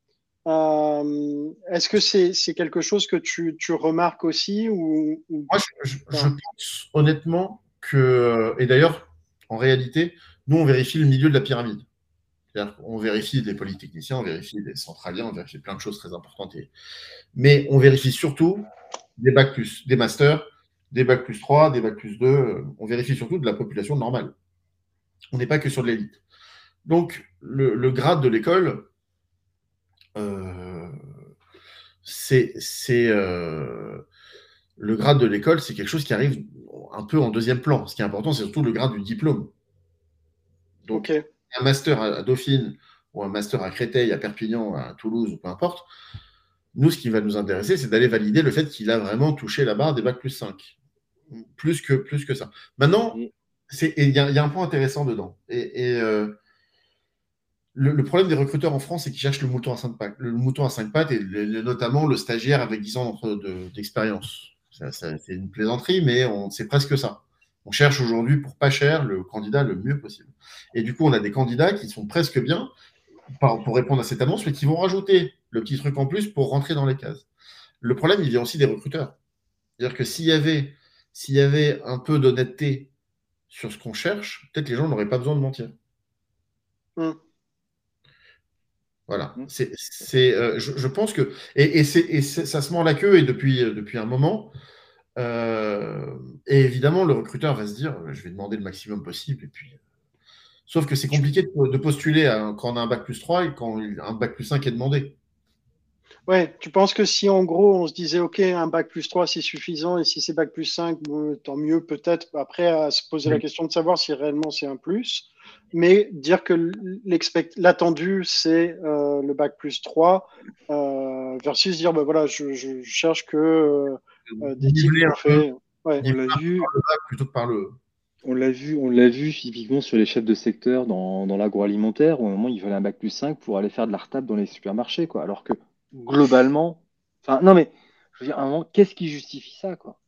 Euh, est-ce que c'est quelque chose que tu, remarques aussi ou, Moi, je, pense honnêtement que, et d'ailleurs, en réalité, nous, on vérifie le milieu de la pyramide. On vérifie les polytechniciens, on vérifie les centraliens, on vérifie plein de choses très importantes. Mais on vérifie surtout des bacs plus, des masters, des bacs plus 3, des bacs plus 2. On vérifie surtout de la population normale. On n'est pas que sur de l'élite. Donc, le, grade de l'école, euh, c'est euh, le grade de l'école, c'est quelque chose qui arrive un peu en deuxième plan. Ce qui est important, c'est surtout le grade du diplôme. Donc, un master à Dauphine ou un master à Créteil, à Perpignan, à Toulouse, ou peu importe, nous, ce qui va nous intéresser, c'est d'aller valider le fait qu'il a vraiment touché la barre des bacs plus 5. Plus que, plus que ça. Maintenant, il y, a un point intéressant dedans. Et, euh, le, problème des recruteurs en France, c'est qu'ils cherchent le mouton à 5 pattes, le mouton à cinq pattes et notamment le stagiaire avec 10 ans d'expérience. c'est une plaisanterie, mais c'est presque ça. On cherche aujourd'hui pour pas cher le candidat le mieux possible. Et du coup, on a des candidats qui sont presque bien pour répondre à cette annonce, mais qui vont rajouter le petit truc en plus pour rentrer dans les cases. Le problème, il vient aussi des recruteurs. C'est-à-dire que s'il y avait, s'il y avait un peu d'honnêteté sur ce qu'on cherche, peut-être les gens n'auraient pas besoin de mentir. Hmm. Voilà. Hmm. C'est, euh, je, pense que. Et, et, ça se ment la queue, et depuis, depuis un moment, euh, et évidemment, le recruteur va se dire, euh, je vais demander le maximum possible. Et puis, euh, sauf que c'est compliqué de, postuler quand on a un bac plus 3 et quand un bac plus 5 est demandé. Ouais, tu penses que si en gros on se disait ok un bac plus 3 c'est suffisant et si c'est bac plus 5 tant mieux peut-être après à se poser la question de savoir si réellement c'est un plus mais dire que l'attendu c'est le bac plus 3 versus dire bah voilà je, je cherche que euh, on l'a vu. plutôt que par le. On l'a vu, on l'a vu typiquement sur les chefs de secteur dans, l'agroalimentaire, au moment où ils veulent un bac plus 5 pour aller faire de la retable dans les supermarchés, quoi. Alors que globalement, enfin non mais je veux dire, à un moment, qu'est-ce qui justifie ça, quoi?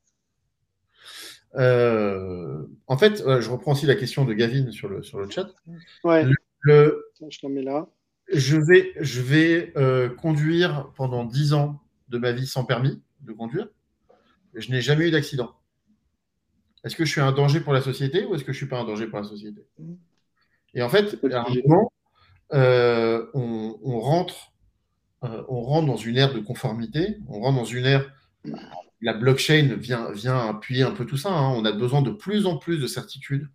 Euh, En fait, je reprends aussi la question de Gavin sur le, sur le chat. Ouais. Le, je mets là. Je vais, je vais euh, conduire pendant 10 ans de ma vie sans permis de conduire je n'ai jamais eu d'accident. Est-ce que je suis un danger pour la société ou est-ce que je ne suis pas un danger pour la société? Et en fait, à un moment, euh, on, rentre, euh, on rentre dans une ère de conformité, on rentre dans une ère. La blockchain vient, appuyer un peu tout ça. Hein. On a besoin de plus en plus de certitude,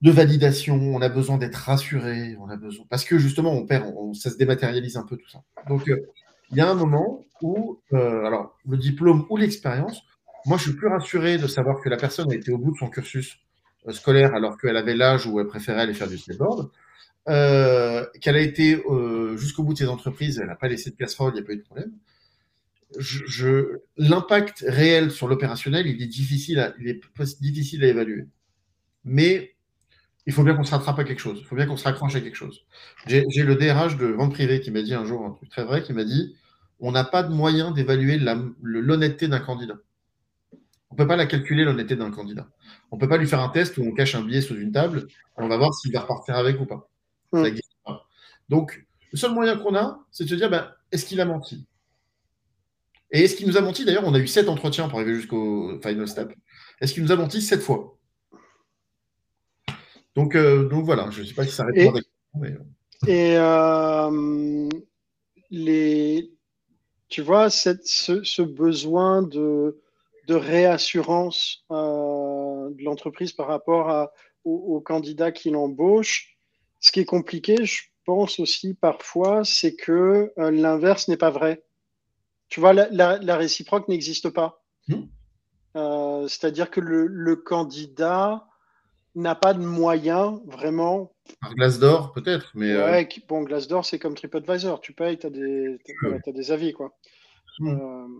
de validation. On a besoin d'être rassuré. On a besoin parce que justement, on perd, ça se dématérialise un peu tout ça. Donc, euh, il y a un moment où, euh, alors, le diplôme ou l'expérience, moi, je suis plus rassuré de savoir que la personne a été au bout de son cursus scolaire alors qu'elle avait l'âge où elle préférait aller faire du skateboard, euh, qu'elle a été jusqu'au bout de ses entreprises, elle n'a pas laissé de casserole, il n'y a pas eu de problème. L'impact réel sur l'opérationnel, il est difficile à, il est difficile à évaluer. Mais il faut bien qu'on se rattrape à quelque chose. Il faut bien qu'on se raccroche à quelque chose. J'ai le DRH de vente privée qui m'a dit un jour un truc très vrai, qui m'a dit on n'a pas de moyen d'évaluer l'honnêteté d'un candidat. On ne peut pas la calculer, l'honnêteté d'un candidat. On ne peut pas lui faire un test où on cache un billet sous une table et on va voir s'il va repartir avec ou pas. Ça pas. Donc, le seul moyen qu'on a, c'est de se dire ben, est-ce qu'il a menti? Et est-ce qu'il nous a menti? D'ailleurs, on a eu sept entretiens pour arriver jusqu'au final step. Est-ce qu'il nous a menti sept fois? Donc, euh, donc voilà, je ne sais pas si ça répond à la question. Et euh, les, tu vois, cette, ce, besoin de, de réassurance euh, de l'entreprise par rapport à, aux, candidats qui l'embauchent, ce qui est compliqué, je pense aussi parfois, c'est que euh, l'inverse n'est pas vrai. Tu vois, la, la, réciproque n'existe pas. Mmh. Euh, c'est-à-dire que le, candidat n'a pas de moyens vraiment. Par glace d'or, peut-être, mais. Euh, ouais, bon, glace d'or, c'est comme TripAdvisor. Tu payes, tu as, des avis, quoi. Hmm.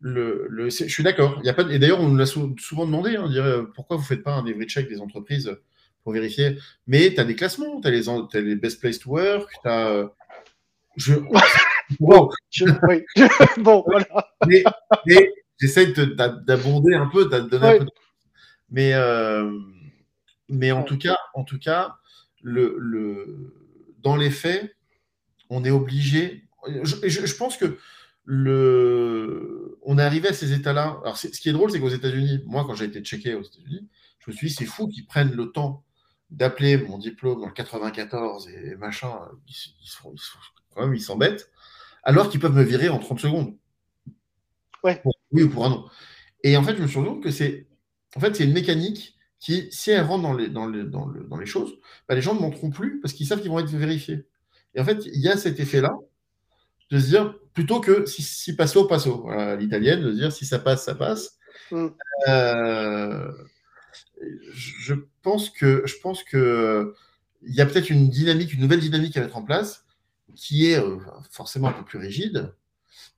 Le, le, je suis d'accord. et d'ailleurs, on nous l'a souvent demandé, hein, pourquoi vous ne faites pas un every check des entreprises pour vérifier. Mais tu as des classements, tu as, as, les best place to work, tu as. Je... bon, oui. bon, voilà. Mais, j'essaie d'abonder un peu, de donner un peu de... Mais, euh, mais en, tout cas, en tout cas, le, le, dans les faits, on est obligé. Je, je, pense que le, on est arrivé à ces états-là. Alors, ce qui est drôle, c'est qu'aux États-Unis, moi, quand j'ai été checké aux États-Unis, je me suis dit, c'est fou qu'ils prennent le temps d'appeler mon diplôme dans le 94 et machin, ils, quand même, ils s'embêtent, alors qu'ils peuvent me virer en 30 secondes. Ouais. oui ou pour un non. Et en fait, je me suis rendu compte que c'est en fait, c'est une mécanique qui, si elle rentre dans les, dans les, dans dans les choses, bah, les gens ne monteront plus parce qu'ils savent qu'ils vont être vérifiés. Et en fait, il y a cet effet-là de se dire, plutôt que si, si passo, passo, l'italienne, de se dire si ça passe, ça passe. Mm. Euh, je pense que je pense que il y a peut-être une dynamique, une nouvelle dynamique à mettre en place qui est euh, forcément un peu plus rigide,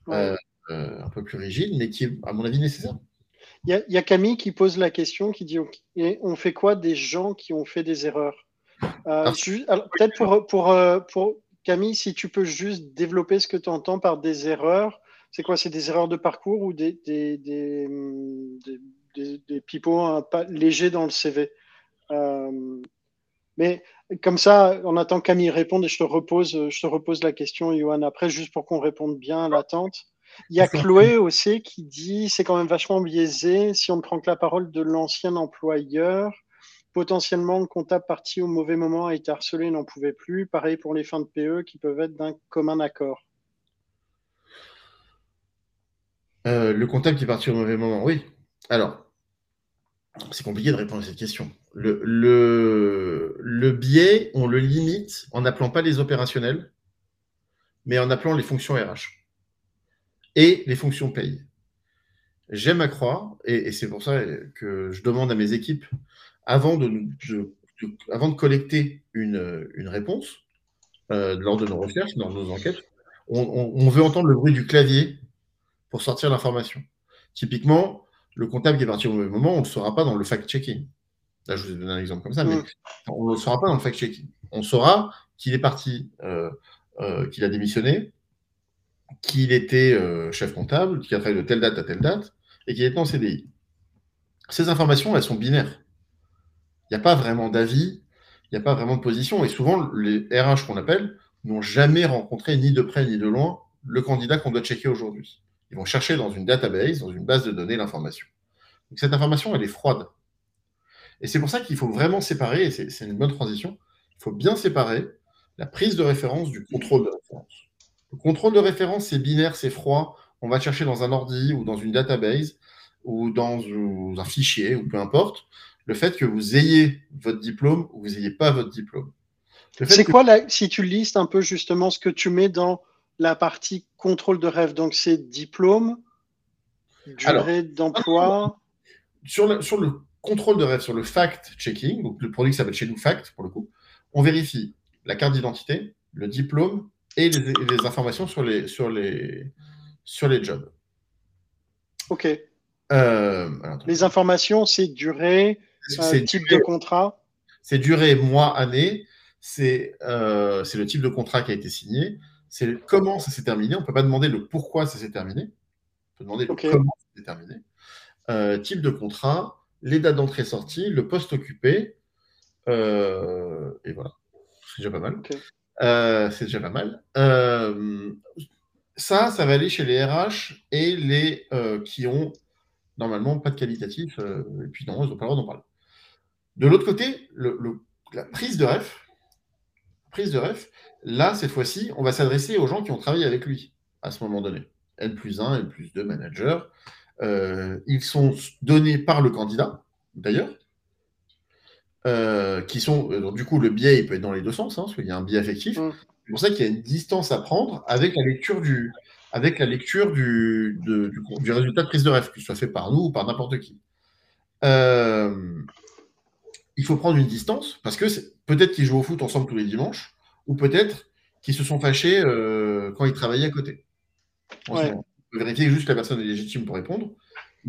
euh, euh, un peu plus rigide, mais qui est à mon avis nécessaire. Il y, a Camille qui pose la question, qui dit on fait quoi des gens qui ont fait des erreurs? Peut-être pour, pour, pour Camille, si tu peux juste développer ce que tu entends par des erreurs, c'est quoi? C'est des erreurs de parcours ou des, des, des, des, des pipeaux pas légers dans le CV. Euh, mais comme ça, on attend Camille réponde et je te repose, je te repose la question, Johan, après, juste pour qu'on réponde bien à l'attente. Il y a Chloé aussi qui dit c'est quand même vachement biaisé si on ne prend que la parole de l'ancien employeur. Potentiellement, le comptable parti au mauvais moment a été harcelé, n'en pouvait plus. Pareil pour les fins de PE qui peuvent être d'un commun accord. Euh, le comptable qui est parti au mauvais moment, oui. Alors, c'est compliqué de répondre à cette question. Le, biais, on le limite en n'appelant pas les opérationnels, mais en appelant les fonctions RH et les fonctions paye. J'aime à croire, et, c'est pour ça que je demande à mes équipes, avant de, collecter une, réponse euh, lors de nos recherches, lors de nos enquêtes, on veut entendre le bruit du clavier pour sortir l'information. Typiquement, le comptable qui est parti au mauvais moment, on ne le saura pas dans le fact-checking. Là, je vous ai donné un exemple comme ça, mais on ne le saura pas dans le fact-checking. On saura qu'il est parti, euh, euh, qu'il a démissionné, qu'il était euh, chef comptable, qu'il a travaillé de telle date à telle date, et qu'il était en CDI. Ces informations, elles sont binaires. Il n'y a pas vraiment d'avis, il n'y a pas vraiment de position, et souvent, les RH qu'on appelle n'ont jamais rencontré ni de près ni de loin le candidat qu'on doit checker aujourd'hui. Ils vont chercher dans une database, dans une base de données, l'information. Donc cette information, elle est froide. Et c'est pour ça qu'il faut vraiment séparer, et c'est une bonne transition, il faut bien séparer la prise de référence du contrôle de référence. Le contrôle de référence, c'est binaire, c'est froid. On va chercher dans un ordi ou dans une database ou dans un fichier ou peu importe le fait que vous ayez votre diplôme ou vous n'ayez pas votre diplôme. C'est quoi, si tu listes un peu justement ce que tu mets dans la partie contrôle de rêve. Donc, c'est diplôme, durée d'emploi. Sur le, sur le contrôle de rêve, sur le fact-checking, donc le produit s'appelle chez nous fact pour le coup, on vérifie la carte d'identité, le diplôme et les, informations sur les, sur, les, sur les jobs. Ok. Euh, les informations, c'est durée, euh, type de contrat C'est durée, mois, année. C'est euh, le type de contrat qui a été signé c'est comment ça s'est terminé. On ne peut pas demander le pourquoi ça s'est terminé. On peut demander le comment ça s'est terminé. Euh, type de contrat, les dates d'entrée-sortie, le poste occupé. Euh, et voilà. C'est déjà pas mal. Euh, c'est déjà pas mal. ça, ça va aller chez les RH et les qui ont normalement pas de qualitatif. et puis non, ils n'ont pas le droit d'en parler. De l'autre côté, la prise de ref, prise de ref, Là, cette fois-ci, on va s'adresser aux gens qui ont travaillé avec lui à ce moment donné. N plus 1, N plus 2 managers. Euh, ils sont donnés par le candidat, d'ailleurs, euh, qui sont. Euh, du coup, le biais, il peut être dans les deux sens, hein, parce qu'il y a un biais affectif. Mm. C'est pour ça qu'il y a une distance à prendre avec la lecture du, avec la lecture du, du, résultat de prise de rêve, que ce soit fait par nous ou par n'importe qui. Euh, il faut prendre une distance, parce que peut-être qu'ils jouent au foot ensemble tous les dimanches, ou peut-être qu'ils se sont fâchés euh, quand ils travaillaient à côté. On peut vérifier juste que la personne est légitime pour répondre.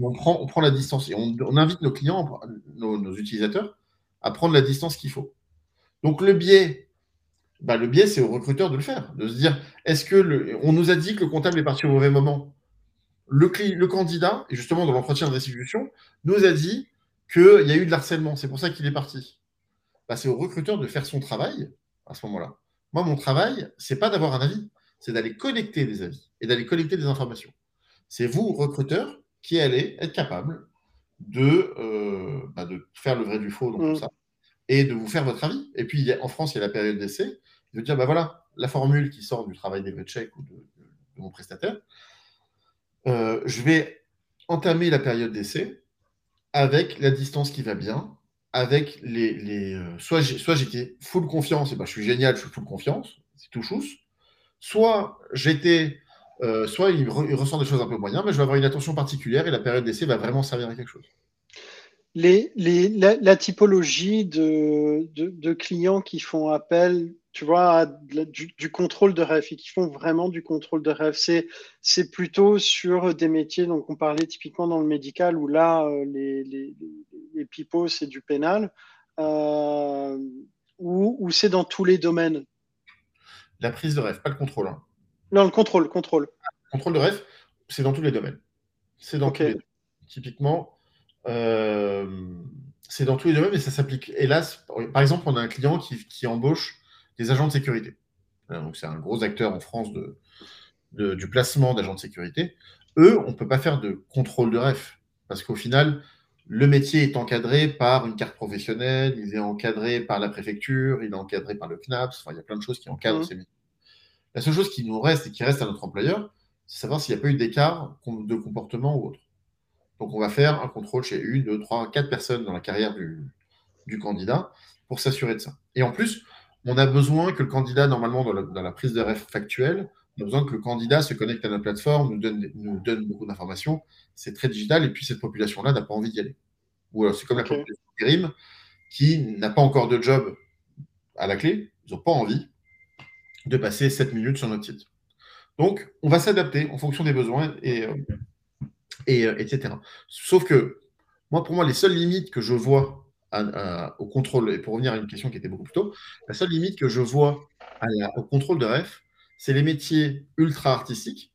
On prend, on prend la distance et on, invite nos clients, nos, utilisateurs, à prendre la distance qu'il faut. Donc le biais, bah, le biais, c'est au recruteur de le faire, de se dire, est-ce que le, on nous a dit que le comptable est parti au mauvais moment le, le candidat, et justement dans l'entretien de restitution, nous a dit qu'il y a eu de l'harcèlement, c'est pour ça qu'il est parti. Bah, c'est au recruteur de faire son travail à ce moment-là. Moi, mon travail, c'est pas d'avoir un avis, c'est d'aller collecter des avis et d'aller collecter des informations. C'est vous, recruteur, qui allez être capable de, euh, bah, de faire le vrai du faux dans tout mm. ça et de vous faire votre avis. Et puis, en France, il y a la période d'essai. De dire, bah voilà, la formule qui sort du travail des check ou de, mon prestataire, euh, je vais entamer la période d'essai avec la distance qui va bien, avec les. les euh, soit j'étais full confiance, et ben je suis génial, je suis full confiance, c'est tout chousse. Soit j'étais. Euh, soit il, ressent des choses un peu moyennes, mais je vais avoir une attention particulière et la période d'essai va vraiment servir à quelque chose. Les, les, la, typologie de, de, clients qui font appel tu vois, du, contrôle de rêve et qui font vraiment du contrôle de rêve. C'est, plutôt sur des métiers, donc on parlait typiquement dans le médical où là, euh, les, les pipeaux, c'est du pénal, euh, ou, c'est dans tous les domaines? La prise de rêve, pas le contrôle. Hein. Non, le contrôle, contrôle. Le contrôle de rêve, c'est dans tous les domaines. C'est dans tous les domaines. Typiquement, euh, c'est dans tous les domaines, mais ça s'applique. Hélas, par exemple, on a un client qui, qui embauche des agents de sécurité. Euh, donc c'est un gros acteur en France de, du placement d'agents de sécurité. Eux, on ne peut pas faire de contrôle de ref, parce qu'au final, le métier est encadré par une carte professionnelle, il est encadré par la préfecture, il est encadré par le CNAPS, enfin, il y a plein de choses qui encadrent mmh. ces métiers. La seule chose qui nous reste et qui reste à notre employeur, c'est savoir s'il n'y a pas eu d'écart de comportement ou autre. Donc on va faire un contrôle chez une, deux, trois, quatre personnes dans la carrière du, du candidat pour s'assurer de ça. Et en plus, on a besoin que le candidat, normalement, dans la, prise de ref factuelle, on a besoin que le candidat se connecte à notre plateforme, nous donne, nous donne beaucoup d'informations. C'est très digital, et puis cette population-là n'a pas envie d'y aller. Ou alors c'est comme la population de Grim, qui n'a pas encore de job à la clé, ils n'ont pas envie de passer 7 minutes sur notre site. Donc, on va s'adapter en fonction des besoins, et, euh, et euh, etc. Sauf que, moi, pour moi, les seules limites que je vois au contrôle, et pour revenir à une question qui était beaucoup plus tôt, la seule limite que je vois au contrôle de ref, c'est les métiers ultra artistiques.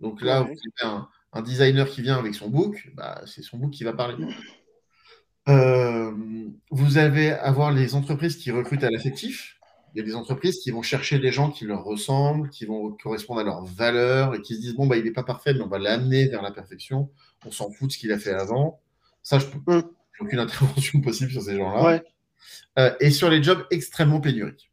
Donc là, vous avez un, designer qui vient avec son book, bah, c'est son book qui va parler. Euh, vous allez avoir les entreprises qui recrutent à l'affectif. Il y a des entreprises qui vont chercher des gens qui leur ressemblent, qui vont correspondre à leurs valeurs et qui se disent bon, bah, il n'est pas parfait, mais on va l'amener vers la perfection. On s'en fout de ce qu'il a fait avant. Ça, je peux, mm aucune intervention possible sur ces gens-là. Euh, et sur les jobs extrêmement pénuriques.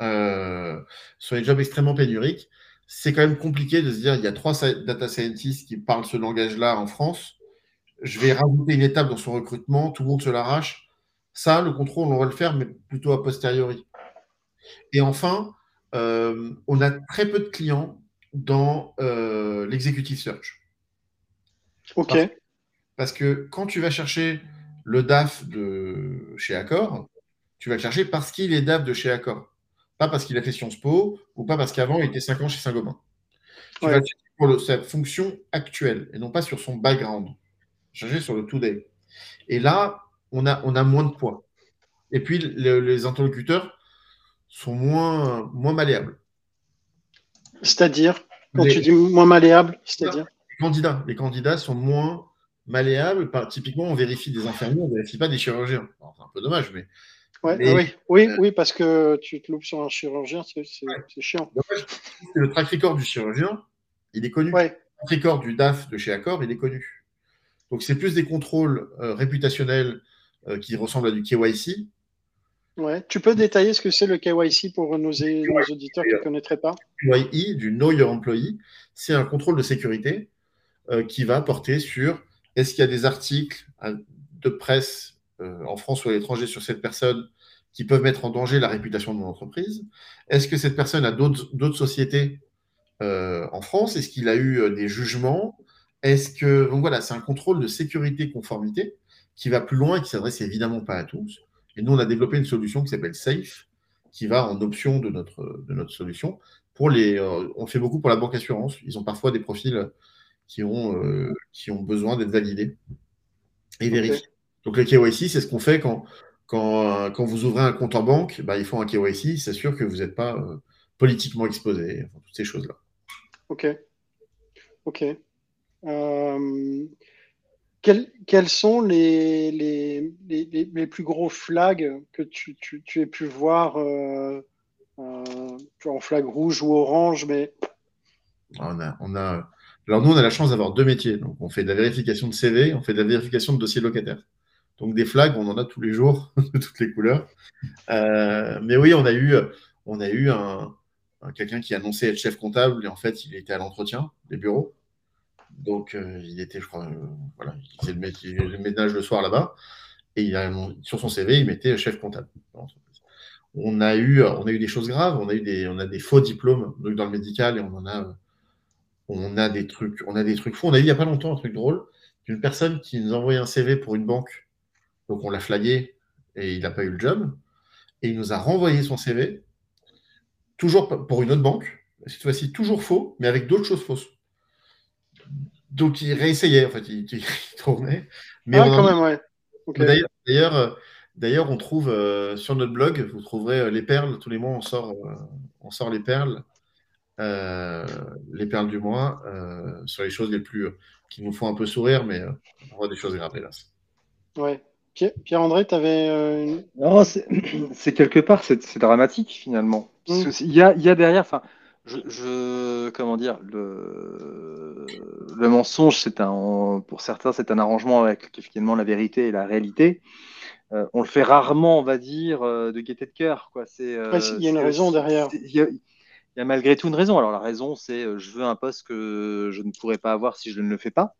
Euh, sur les jobs extrêmement pénuriques, c'est quand même compliqué de se dire il y a trois data scientists qui parlent ce langage-là en France. Je vais rajouter une étape dans son recrutement, tout le monde se l'arrache. Ça, le contrôle, on va le faire, mais plutôt a posteriori. Et enfin, euh, on a très peu de clients dans l'executive search. OK. Parce que quand tu vas chercher le DAF de chez Accor, tu vas le chercher parce qu'il est DAF de chez Accor. Pas parce qu'il a fait Sciences Po ou pas parce qu'avant il était 5 ans chez Saint-Gobain. Tu vas chercher pour sa fonction actuelle et non pas sur son background. Chercher sur le today. Et là, on a, on a moins de poids. Et puis, les interlocuteurs sont moins, moins malléables. C'est-à-dire, quand tu dis moins malléables, c'est-à-dire les candidats, les candidats sont moins malléable. typiquement, on vérifie des infirmiers, on ne vérifie pas des chirurgiens. c'est un peu dommage, mais. Oui, oui, euh, oui, parce que tu te loupes sur un chirurgien, c'est chiant. Le track record du chirurgien, il est connu. Le track record du DAF de chez Accor, il est connu. Donc, c'est plus des contrôles euh, réputationnels euh, qui ressemblent à du KYC. Ouais. Tu peux détailler ce que c'est le KYC pour nos, auditeurs qui ne connaîtraient pas? KYC, du Know Your Employee, c'est un contrôle de sécurité qui va porter sur est-ce qu'il y a des articles de presse en France ou à l'étranger sur cette personne qui peuvent mettre en danger la réputation de mon entreprise Est-ce que cette personne a d'autres sociétés en France? Est-ce qu'il a eu des jugements? Est-ce que donc voilà, c'est un contrôle de sécurité conformité qui va plus loin et qui s'adresse évidemment pas à tous. Et nous, on a développé une solution qui s'appelle Safe, qui va en option de notre, de notre solution. Pour les, on fait beaucoup pour la banque assurance. Ils ont parfois des profils qui ont, qui ont besoin d'être validés et vérifiés. Donc le KYC, c'est ce qu'on fait quand, quand, quand, vous ouvrez un compte en banque, bah, il faut un KYC, c'est sûr que vous n'êtes pas euh, politiquement exposé, toutes ces choses-là. Ok. Ok. Euh, quels, sont les, les, les, les, plus gros flags que tu, tu, tu aies pu voir euh, en flag rouge ou orange mais... on a, on a... Alors nous, on a la chance d'avoir deux métiers. Donc, on fait de la vérification de CV, on fait de la vérification de dossiers locataires. Donc des flags, on en a tous les jours, de toutes les couleurs. Euh, mais oui, on a eu, on a eu un, quelqu'un qui annonçait être chef comptable et en fait, il était à l'entretien des bureaux. Donc euh, il était, je crois, euh, voilà, il faisait le, ménage le soir là-bas et sur son CV, il mettait chef comptable. On a eu, on a eu des choses graves. On a eu des, on a des faux diplômes donc dans le médical et on en a, on a des trucs, on a des trucs fous. On a eu il n'y a pas longtemps un truc drôle d'une personne qui nous envoyait un CV pour une banque donc on l'a flagué et il n'a pas eu le job. Et il nous a renvoyé son CV, toujours pour une autre banque, cette fois-ci toujours faux, mais avec d'autres choses fausses. Donc il réessayait, en fait, il, tournait. Mais ah, quand même, ouais. D'ailleurs, euh, d'ailleurs, on trouve euh, sur notre blog, vous trouverez euh, les perles. Tous les mois, on sort, on sort les perles, les perles du mois, sur les choses les plus qui nous font un peu sourire, mais on voit des choses graves, hélas. Ouais. Pierre-André, tu avais. Euh, non, c'est quelque part, c'est dramatique finalement. Mm. Il y, a, derrière, enfin, je, comment dire, le, le mensonge, c'est un, pour certains, c'est un arrangement avec finalement la vérité et la réalité. Euh, on le fait rarement, on va dire, euh, de gaieté de cœur. Quoi. il y a une raison derrière. Il y, a malgré tout une raison. Alors la raison, c'est je veux un poste que je ne pourrais pas avoir si je ne le fais pas.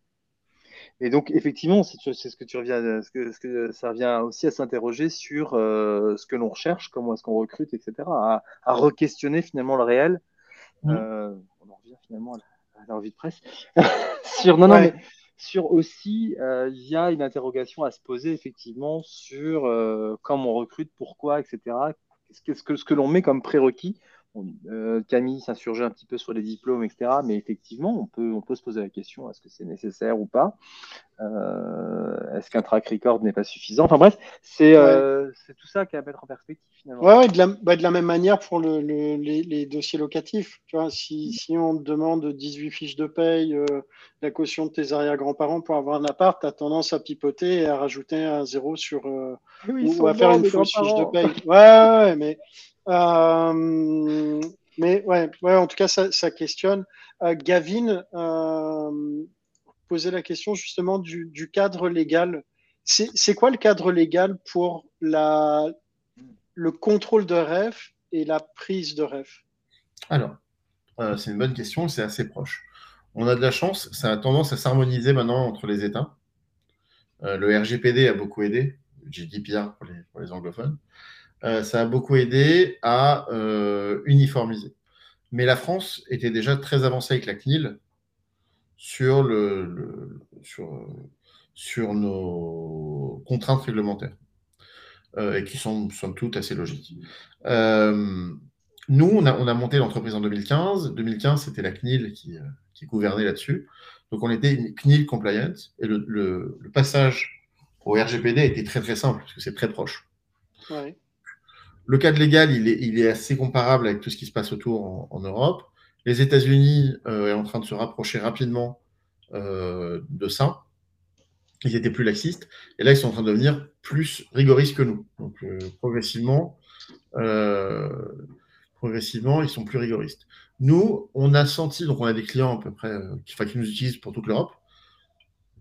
Et donc, effectivement, c'est ce que tu reviens, ce que, ce que ça revient aussi à s'interroger sur euh, ce que l'on recherche, comment est-ce qu'on recrute, etc., à, à re-questionner finalement le réel. Mmh. Euh, on en revient finalement à l'envie de presse. sur, non, non, mais sur aussi, euh, il y a une interrogation à se poser effectivement sur comment on recrute, pourquoi, etc. Qu'est-ce que, ce que l'on met comme prérequis euh, Camille s'insurgeait un petit peu sur les diplômes, etc. Mais effectivement, on peut, on peut se poser la question est-ce que c'est nécessaire ou pas euh, Est-ce qu'un track record n'est pas suffisant Enfin bref, euh, c'est tout ça qu'à mettre en perspective finalement. Ouais, de, la, bah, de, la, même manière pour le, les, dossiers locatifs. Tu vois, si, si, on te demande 18 fiches de paye, la caution de tes arrière-grands-parents pour avoir un appart, tu as tendance à pipoter et à rajouter un zéro sur. ou, à faire une fausse fiche de paye. Ouais, ouais, mais. Euh, mais ouais, en tout cas, ça, questionne. Euh, Gavin euh, posait la question justement du, cadre légal. C'est quoi le cadre légal pour la, le contrôle de REF et la prise de REF? Alors, c'est une bonne question, c'est assez proche. On a de la chance, ça a tendance à s'harmoniser maintenant entre les États. le RGPD a beaucoup aidé, GDPR pour les anglophones. Euh, ça a beaucoup aidé à euh, uniformiser. Mais la France était déjà très avancée avec la CNIL sur, nos contraintes réglementaires euh, et qui sont somme toute assez logiques. nous, on a, monté l'entreprise en 2015. 2015, c'était la CNIL qui, gouvernait là-dessus. Donc, on était CNIL compliant et le, passage au RGPD était très très simple parce que c'est très proche. Le cadre légal, il est, assez comparable avec tout ce qui se passe autour en, Europe. Les États-Unis euh, est en train de se rapprocher rapidement euh, de ça. Ils étaient plus laxistes. Et là, ils sont en train de devenir plus rigoristes que nous. Donc, euh, progressivement, progressivement, ils sont plus rigoristes. Nous, on a senti, donc on a des clients à peu près qui, qui nous utilisent pour toute l'Europe.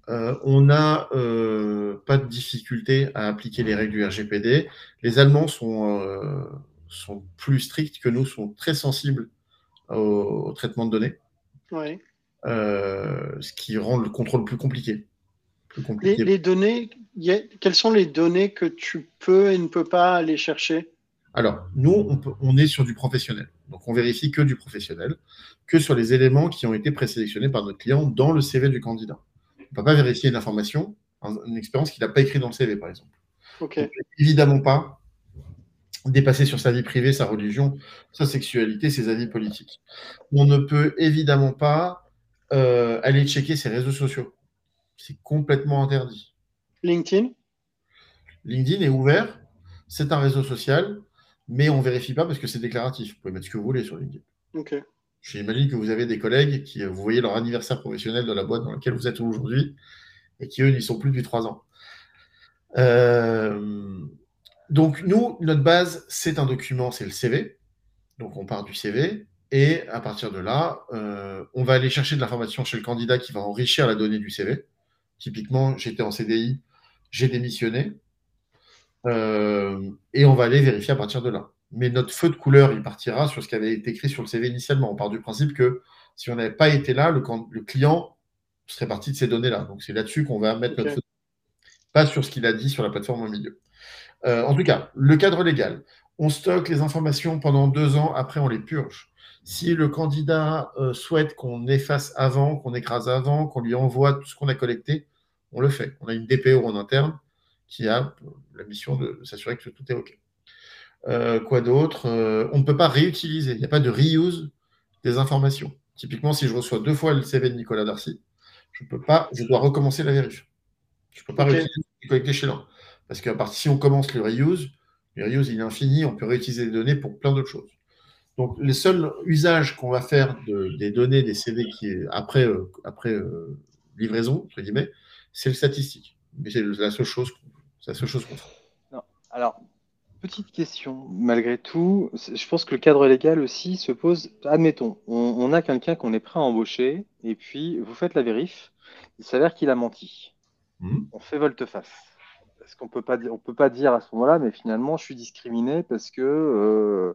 Euh, on n'a euh, pas de difficulté à appliquer les règles du RGPD. Les Allemands sont, euh, sont plus stricts que nous, sont très sensibles au, traitement de données. ce qui rend le contrôle plus compliqué. Les, données, quelles sont les données que tu peux et ne peux pas aller chercher? Alors, nous, on, est sur du professionnel. Donc on vérifie que du professionnel, que sur les éléments qui ont été présélectionnés par notre client dans le CV du candidat. On ne peut pas vérifier une information, une expérience qu'il n'a pas écrite dans le CV, par exemple. évidemment pas dépasser sur sa vie privée, sa religion, sa sexualité, ses avis politiques. On ne peut évidemment pas euh, aller checker ses réseaux sociaux. C'est complètement interdit. LinkedIn? LinkedIn est ouvert, c'est un réseau social, mais on ne vérifie pas parce que c'est déclaratif. Vous pouvez mettre ce que vous voulez sur LinkedIn. Ok. J'imagine que vous avez des collègues qui, vous voyez leur anniversaire professionnel de la boîte dans laquelle vous êtes aujourd'hui et qui, eux, n'y sont plus depuis trois ans. Euh, donc, nous, notre base, c'est un document, c'est le CV. Donc, on part du CV. Et à partir de là, euh, on va aller chercher de l'information chez le candidat qui va enrichir la donnée du CV. Typiquement, j'étais en CDI, j'ai démissionné. Euh, et on va aller vérifier à partir de là. Mais notre feu de couleur, il partira sur ce qui avait été écrit sur le CV initialement. On part du principe que si on n'avait pas été là, le, le, client serait parti de ces données-là. Donc c'est là-dessus qu'on va mettre notre feu de Pas sur ce qu'il a dit sur la plateforme au milieu. Euh, en tout cas, le cadre légal. On stocke les informations pendant deux ans, après on les purge. Si le candidat euh, souhaite qu'on efface avant, qu'on écrase avant, qu'on lui envoie tout ce qu'on a collecté, on le fait. On a une DPO en interne qui a la mission de s'assurer que tout est OK. Euh, quoi d'autre On ne peut pas réutiliser. Il n'y a pas de reuse des informations. Typiquement, si je reçois deux fois le CV de Nicolas Darcy, je peux pas, je dois recommencer la vérif. Je ne peux pas réutiliser collecté chez l'un. Parce partir si on commence le reuse, le reuse il est infini, on peut réutiliser les données pour plein d'autres choses. Donc les seuls usages qu'on va faire des données des CV qui est après, euh, après euh, livraison, entre guillemets, c'est le statistique. Mais c'est la seule chose, la seule chose qu'on fait. Alors, petite question, malgré tout, je pense que le cadre légal aussi se pose. Admettons, on, a quelqu'un qu'on est prêt à embaucher, et puis vous faites la vérif, il s'avère qu'il a menti. Mmh. On fait volte-face parce qu'on peut pas on peut pas dire à ce moment-là, mais finalement, je suis discriminé parce que, euh,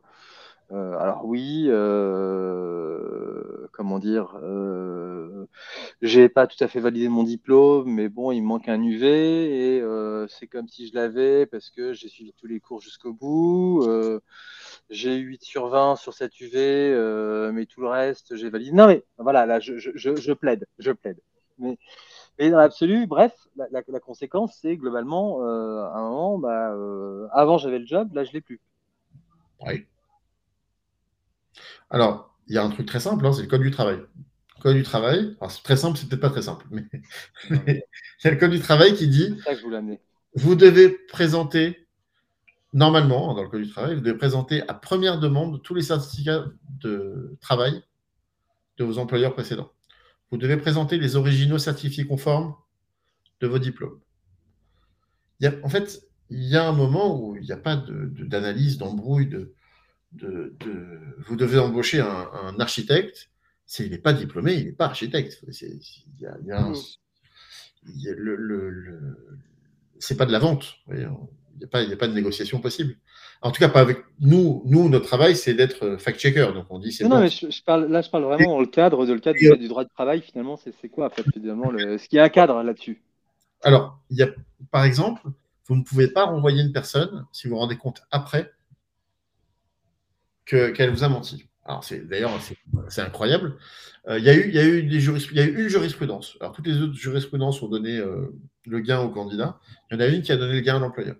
euh, alors oui, euh, comment dire, j'ai pas tout à fait validé mon diplôme, mais bon, il me manque un UV et c'est comme si je l'avais parce que j'ai suivi tous les cours jusqu'au bout. j'ai eu 8 sur 20 sur cette UV, mais tout le reste, j'ai validé. Non, mais voilà, là, je, je, plaide, je plaide. Mais dans l'absolu, bref, la, conséquence, c'est globalement, euh, à un moment, bah, euh, avant j'avais le job, là je l'ai plus. Alors, il y a un truc très simple, hein, c'est le code du travail. Le code du travail, c'est très simple, c'est peut-être pas très simple, mais il y a le code du travail qui dit ça que je vous, vous devez présenter, normalement, dans le code du travail, vous devez présenter à première demande tous les certificats de travail de vos employeurs précédents vous devez présenter les originaux certifiés conformes de vos diplômes. en fait, il y a un moment où il n'y a pas d'analyse, d'embrouille, de, vous devez embaucher un, architecte. S'il n'est pas diplômé, il n'est pas architecte. C'est pas de la vente. Il n'y a, pas de négociation possible. En tout cas, pas avec nous. Nous, notre travail, c'est d'être euh, fact-checker. Donc, on dit c'est. Non, mais je, parle, là, je parle vraiment dans le cadre, de le cadre du, droit de travail. Finalement, c'est quoi, finalement, le... ce qu'il y a un cadre là-dessus Alors, il y a, par exemple, vous ne pouvez pas renvoyer une personne si vous vous rendez compte après qu'elle vous a menti. Alors, c'est d'ailleurs, c'est incroyable. Euh, il, y a eu, y a eu une jurisprudence. Alors, toutes les autres jurisprudences ont donné euh, le gain au candidat. Il y en a une qui a donné le gain à l'employeur.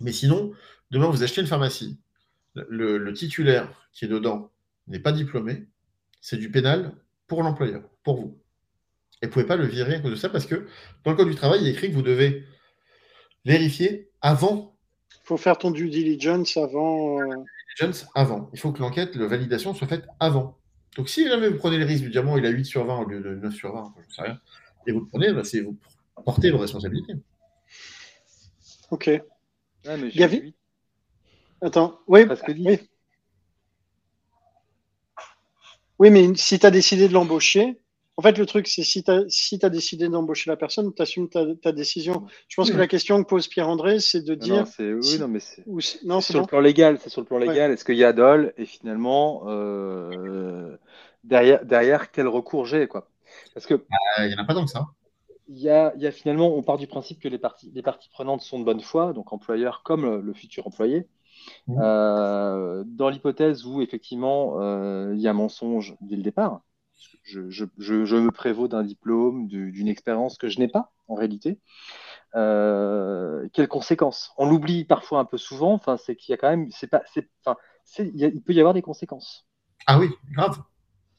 Mais sinon, Demain, vous achetez une pharmacie. Le, titulaire qui est dedans n'est pas diplômé. C'est du pénal pour l'employeur, pour vous. Et vous ne pouvez pas le virer à cause de ça parce que dans le Code du travail, il est écrit que vous devez vérifier avant. Il faut faire ton due diligence avant. Euh, diligence avant. Il faut que l'enquête, la validation soit faite avant. Donc si jamais vous prenez le risque du diamant, il a 8 sur 20 au lieu de 9 sur 20, je ne sais rien, et vous le prenez, bah, c'est vous portez vos responsabilités. Ok. y avait... Attends, oui. oui. oui, mais si tu as décidé de l'embaucher, en fait, le truc, c'est si tu as, si as décidé d'embaucher la personne, tu assumes ta, décision. Je pense que la question que pose Pierre-André, c'est de dire. Non, oui, non, mais c'est sur le plan légal. C'est sur le plan légal. Est-ce qu'il y a dol Et finalement, euh, derrière, derrière, quel recours j'ai quoi? Parce que. Il n'y en a pas tant que ça. Il y, a, y a, finalement, on part du principe que les parties, les parties prenantes sont de bonne foi, donc employeur comme le futur employé. Mmh. Euh, dans l'hypothèse où effectivement il y a mensonge dès le départ, je, je, je, me prévaux d'un diplôme, d'une expérience que je n'ai pas en réalité. quelles conséquences? On l'oublie parfois un peu souvent. Enfin, c'est qu'il y a quand même, c'est pas, enfin, il peut y avoir des conséquences. Ah oui, grave.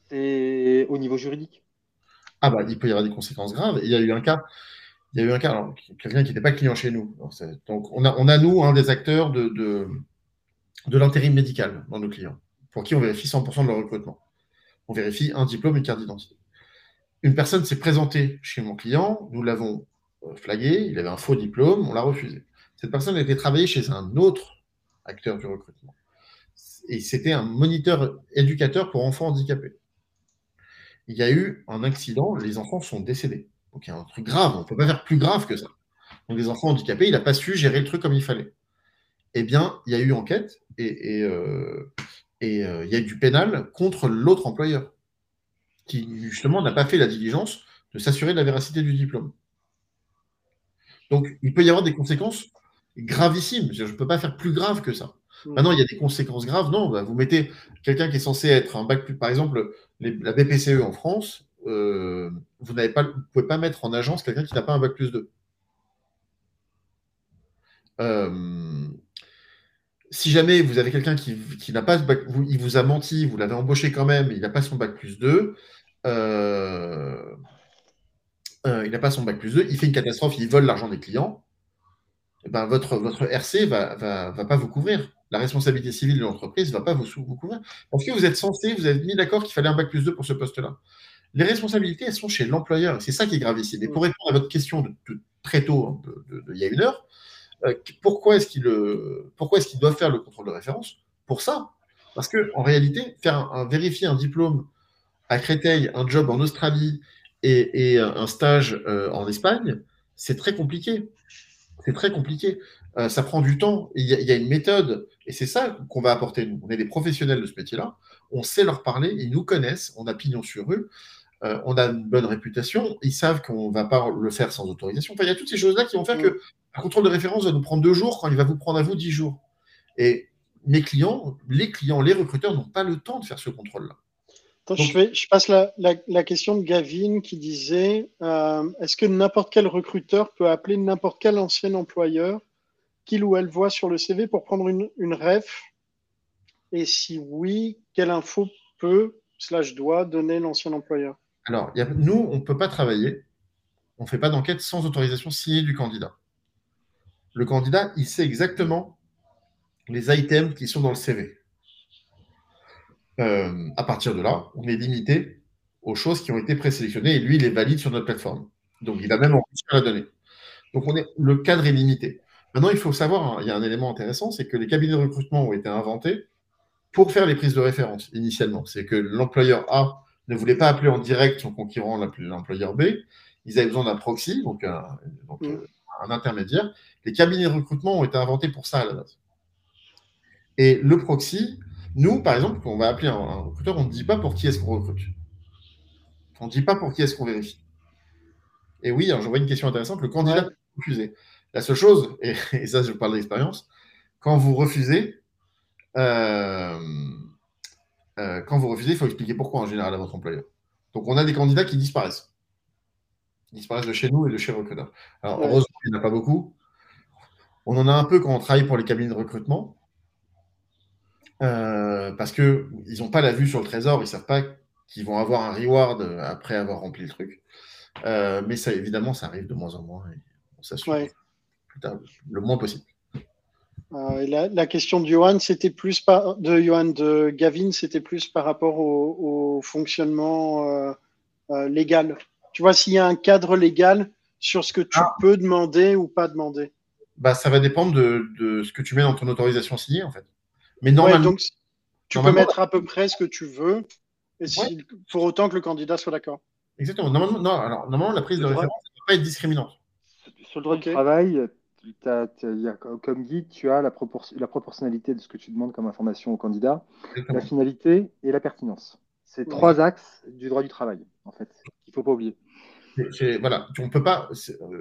C'est au niveau juridique. Ah bah, il peut y avoir des conséquences graves. Il y a eu un cas, il y a eu un cas, quelqu'un qui n'était pas client chez nous. Donc, on a, on a nous, un des acteurs de, de, l'intérim médical dans nos clients, pour qui on vérifie 100% de leur recrutement. On vérifie un diplôme, une carte d'identité. Une personne s'est présentée chez mon client, nous l'avons euh, flagué, il avait un faux diplôme, on l'a refusé. Cette personne a été travailler chez un autre acteur du recrutement. Et c'était un moniteur éducateur pour enfants handicapés il y a eu un accident, les enfants sont décédés. Donc il y a un truc grave, on ne peut pas faire plus grave que ça. Donc les enfants handicapés, il n'a pas su gérer le truc comme il fallait. Eh bien, il y a eu enquête et, euh, euh, il y a du pénal contre l'autre employeur, qui justement n'a pas fait la diligence de s'assurer de la véracité du diplôme. Donc il peut y avoir des conséquences gravissimes. Je ne peux pas faire plus grave que ça. Hmm. Maintenant, il y a des conséquences graves. Non, bah, vous mettez quelqu'un qui est censé être un bac plus, par exemple, la BPCE en France, euh, vous ne pouvez pas mettre en agence quelqu'un qui n'a pas un bac plus 2. Euh, si jamais vous avez quelqu'un qui, n'a pas bac, il vous a menti, vous l'avez embauché quand même, il n'a pas son bac plus 2, euh, il n'a pas son bac plus 2, il fait une catastrophe, il vole l'argent des clients, eh ben votre, votre RC va, va, va pas vous couvrir la responsabilité civile de l'entreprise ne va pas vous, vous couvrir. Parce que vous êtes censé, vous avez mis d'accord qu'il fallait un bac plus 2 pour ce poste-là. Les responsabilités, elles sont chez l'employeur. C'est ça qui est gravissime. Et pour répondre à votre question de, très tôt, hein, de, il y a une heure, euh, pourquoi est-ce qu'il euh, est qu doit faire le contrôle de référence Pour ça? Parce qu'en réalité, faire un, vérifier un diplôme à Créteil, un job en Australie et, un stage euh, en Espagne, c'est très compliqué. C'est très compliqué. Euh, ça prend du temps. Il y, a une méthode, et c'est ça qu'on va apporter nous. On est des professionnels de ce métier-là. On sait leur parler, ils nous connaissent, on a pignon sur eux, euh, on a une bonne réputation, ils savent qu'on ne va pas le faire sans autorisation. Enfin, il y a toutes ces choses-là qui vont faire que un contrôle de référence va nous prendre deux jours quand il va vous prendre à vous dix jours. Et mes clients, les clients, les recruteurs n'ont pas le temps de faire ce contrôle-là. je, passe la, question de Gavin qui disait euh, est-ce que n'importe quel recruteur peut appeler n'importe quel ancien employeur qu'il ou elle voit sur le CV pour prendre une, ref? Et si oui, quelle info peut, slash doit, donner l'ancien employeur? Alors, nous, on ne peut pas travailler, on ne fait pas d'enquête sans autorisation signée du candidat. Le candidat, il sait exactement les items qui sont dans le CV. Euh, à partir de là, on est limité aux choses qui ont été présélectionnées et lui, il les valide sur notre plateforme. Donc, il va même enrichir la donnée. Donc, on est, le cadre est limité. Maintenant, il faut savoir, hein, il y a un élément intéressant, c'est que les cabinets de recrutement ont été inventés pour faire les prises de référence initialement. C'est que l'employeur A ne voulait pas appeler en direct son concurrent, l'employeur B. Ils avaient besoin d'un proxy, donc, un, mm. euh, un, intermédiaire. Les cabinets de recrutement ont été inventés pour ça à la base. Et le proxy, nous, par exemple, quand on va appeler un, recruteur, on ne dit pas pour qui est-ce qu'on recrute. On ne dit pas pour qui est-ce qu'on vérifie. Et oui, je vois une question intéressante. Le candidat peut refuser. La seule chose, et, ça je parle d'expérience, quand vous refusez, euh, euh, quand vous refusez, il faut expliquer pourquoi en général à votre employeur. Donc on a des candidats qui disparaissent. Ils disparaissent de chez nous et de chez recruteur. Alors heureusement, il n'y en a pas beaucoup. On en a un peu quand on travaille pour les cabinets de recrutement. Euh, parce qu'ils n'ont pas la vue sur le trésor, ils ne savent pas qu'ils vont avoir un reward après avoir rempli le truc. mais ça, évidemment, ça arrive de moins en moins. Et on s'assure le moins possible. Euh, la, question de Johan, c'était plus par, de Johan de Gavin, c'était plus par rapport au, fonctionnement euh, euh, légal. Tu vois, s'il y a un cadre légal sur ce que tu ah. peux demander ou pas demander. Bah, ça va dépendre de, ce que tu mets dans ton autorisation signée, en fait. Mais normalement, donc, tu peux mettre à peu près ce que tu veux, et pour autant que le candidat soit d'accord. Exactement. Normalement, non, alors, normalement la prise de référence ne peut pas être discriminante. Sur le droit du travail, comme guide, tu as la, la, proportionnalité de ce que tu demandes comme information au candidat, la finalité et la pertinence. C'est trois axes du droit du travail, en fait, qu'il ne faut pas oublier. Voilà, on peut pas.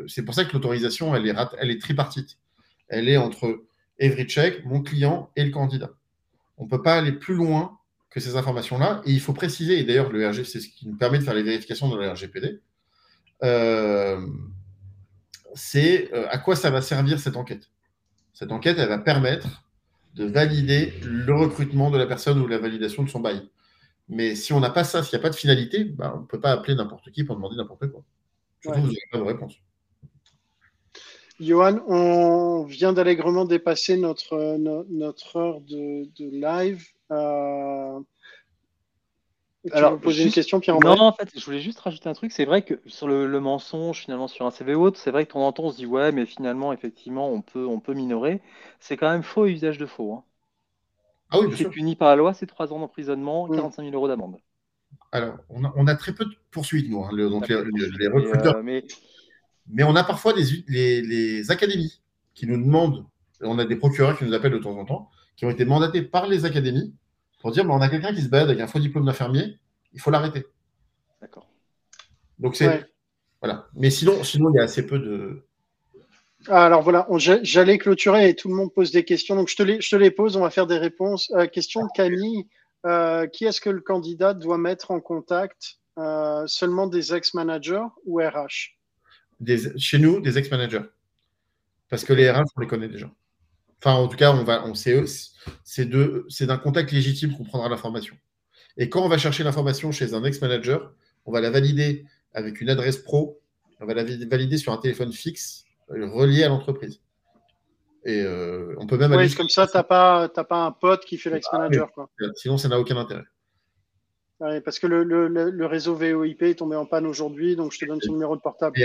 C'est pour ça que l'autorisation, est tripartite. Elle est entre every check, mon client et le candidat. On ne peut pas aller plus loin que ces informations-là. Et il faut préciser, et d'ailleurs, le RG, c'est ce qui nous permet de faire les vérifications dans le RGPD, euh, c'est euh, à quoi ça va servir cette enquête. Cette enquête, elle va permettre de valider le recrutement de la personne ou la validation de son bail. Mais si on n'a pas ça, s'il n'y a pas de finalité, bah, on ne peut pas appeler n'importe qui pour demander n'importe quoi. Surtout, vous n'avez pas de réponse. Johan, on vient d'allègrement dépasser notre, notre heure de, live. Euh... Tu Alors, poser une question, Pierre Non, en fait, je voulais juste rajouter un truc. C'est vrai que sur le, mensonge, finalement, sur un CV ou autre, c'est vrai que de temps en temps, on se dit, ouais, mais finalement, effectivement, on peut, on peut minorer. C'est quand même faux et usage de faux. Hein. Ah oui, c'est puni par la loi, c'est 3 ans d'emprisonnement, 45 000 euros d'amende. Alors, on a, très peu de poursuites, nous, hein, donc les, recruteurs. Euh, mais... mais... on a parfois les, académies qui nous demandent, on a des procureurs qui nous appellent de temps en temps, qui ont été mandatés par les académies pour dire bah, on a quelqu'un qui se balade avec un faux diplôme d'infirmier, il faut l'arrêter. D'accord. Donc c'est. Voilà. Mais sinon, sinon, il y a assez peu de. Alors voilà, j'allais clôturer et tout le monde pose des questions. Donc je te les, pose, on va faire des réponses. Euh, question de Camille. Euh, qui est-ce que le candidat doit mettre en contact euh, Seulement des ex-managers ou RH Chez nous, des ex-managers. Parce que les RH, on les connaît déjà. Enfin, en tout cas, on va, on sait, c'est d'un contact légitime qu'on prendra l'information. Et quand on va chercher l'information chez un ex-manager, on va la valider avec une adresse pro, on va la valider sur un téléphone fixe relié à l'entreprise. Et euh, on peut même. Oui, comme ça, tu n'as pas, pas un pote qui fait l'ex-manager. sinon, ça n'a aucun intérêt. parce que le, réseau VOIP est tombé en panne aujourd'hui, donc je te donne son numéro de portable.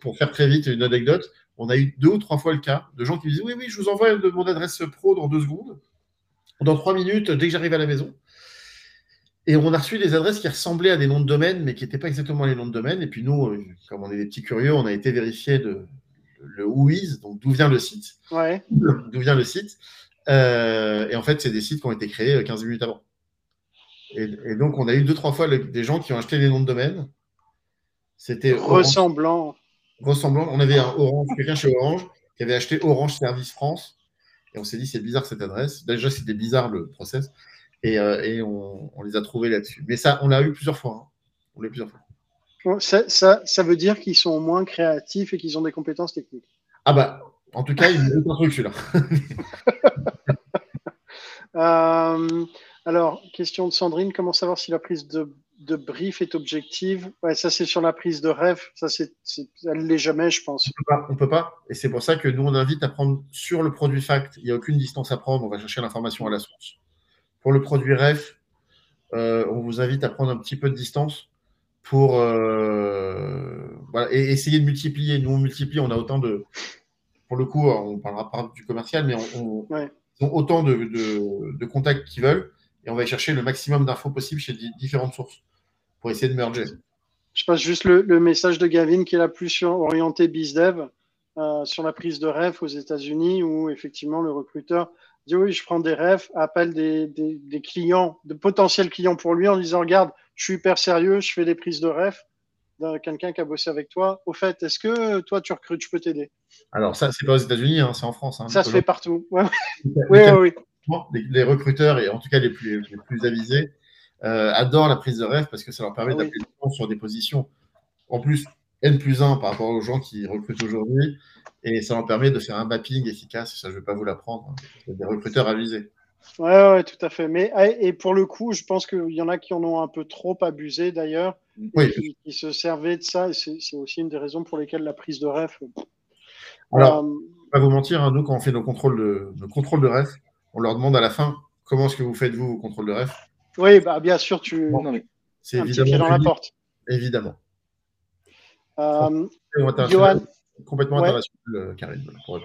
pour, faire très vite une anecdote, on a eu deux ou trois fois le cas de gens qui disent Oui, oui, je vous envoie mon adresse pro dans deux secondes, dans trois minutes, dès que j'arrive à la maison. Et on a reçu des adresses qui ressemblaient à des noms de domaine, mais qui n'étaient pas exactement les noms de domaine. Et puis nous, euh, comme on est des petits curieux, on a été vérifier de, le who is, donc d'où vient le site. Ouais. D'où vient le site. Euh, et en fait, c'est des sites qui ont été créés 15 euh, minutes avant. Et, donc, on a eu deux, trois fois des gens qui ont acheté des noms de domaine. C'était ressemblant. Ressemblant. On avait un Orange, quelqu'un chez Orange qui avait acheté Orange Service France. Et on s'est dit, c'est bizarre cette adresse. Déjà, c'était bizarre le process. Et, euh, on, les a trouvés là-dessus. Mais ça, on l'a eu plusieurs fois. Hein. On l'a eu plusieurs fois. Ça, ça, ça veut dire qu'ils sont moins créatifs et qu'ils ont des compétences techniques. Ah bah, en tout cas, il me un truc celui-là. euh, alors, question de Sandrine, comment savoir si la prise de, de brief est objective? Ouais, Ça, c'est sur la prise de rêve. Ça, c'est, elle ne l'est jamais, je pense. On ne peut pas. Et c'est pour ça que nous, on invite à prendre sur le produit fact. Il n'y a aucune distance à prendre. On va chercher l'information à la source. Pour le produit ref, euh, on vous invite à prendre un petit peu de distance pour euh, et essayer de multiplier. Nous, on multiplie, on a autant de. Pour le coup, on ne parlera pas du commercial, mais on, ont autant de, contacts qu'ils veulent et on va chercher le maximum d'infos possibles chez différentes sources pour essayer de merger. Je passe juste le, message de Gavin qui est la plus orienté BizDev euh, sur la prise de ref aux États-Unis où effectivement le recruteur dit oui, je prends des refs, appelle des, des, clients, de potentiels clients pour lui en disant regarde, je suis hyper sérieux, je fais des prises de ref quelqu'un qui a bossé avec toi. Au fait, est-ce que toi tu recrutes, je peux t'aider? Alors ça, c'est pas aux États-Unis, hein, c'est en France. Hein, ça se fait partout. oui, oui, Les, recruteurs et en tout cas les plus, les plus avisés euh, adorent la prise de ref parce que ça leur permet ah d'appeler sur des positions. En plus, N plus 1 par rapport aux gens qui recrutent aujourd'hui. Et ça leur permet de faire un mapping efficace. Ça, je ne vais pas vous l'apprendre. Hein. Des recruteurs avisés. Oui, ouais, tout à fait. Mais ah, et pour le coup, je pense qu'il y en a qui en ont un peu trop abusé d'ailleurs, oui. qui, se servaient de ça. Et c'est aussi une des raisons pour lesquelles la prise de ref. Alors, euh, pas vous mentir, hein, nous, quand on fait nos contrôles de, nos contrôles de ref, on leur demande à la fin comment est-ce que vous faites, vous, vos contrôles de ref? Oui, bah, bien sûr, tu. c'est évidemment. dans la porte. Évidemment. Euh, Complètement international, euh, Karine, pour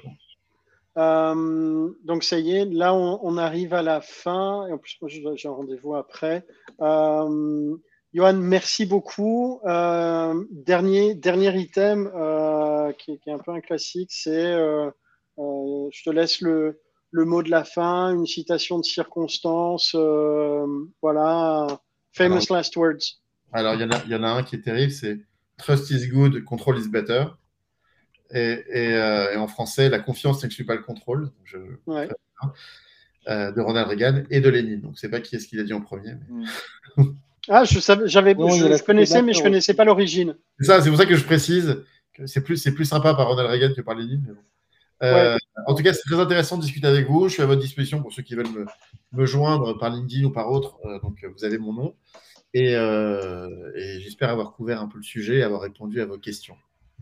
euh, donc ça y est, là on, arrive à la fin, et en plus moi j'ai un rendez-vous après. Euh, Johan, merci beaucoup. Euh, dernier, dernier item qui, est un peu un classique, c'est je te laisse le, le, mot de la fin, une citation de circonstance, voilà, famous last words. Alors il y, y, en a un qui est terrible, c'est Trust is good, control is better. Et, en français, la confiance n'exclut pas le contrôle. Je... de Ronald Reagan et de Lénine. Donc, c'est pas qui est-ce qu'il a dit en premier. Mm. ah, je savais, j'avais, je, connaissais, mais je connaissais pas l'origine. C'est ça, c'est pour ça que je précise que c'est plus, c'est plus sympa par Ronald Reagan que par Lénine. Euh, en tout cas, c'est très intéressant de discuter avec vous. Je suis à votre disposition pour ceux qui veulent me, joindre par LinkedIn ou par autre. Euh, donc, vous avez mon nom. Euh, et, j'espère avoir couvert un peu le sujet et avoir répondu à vos questions.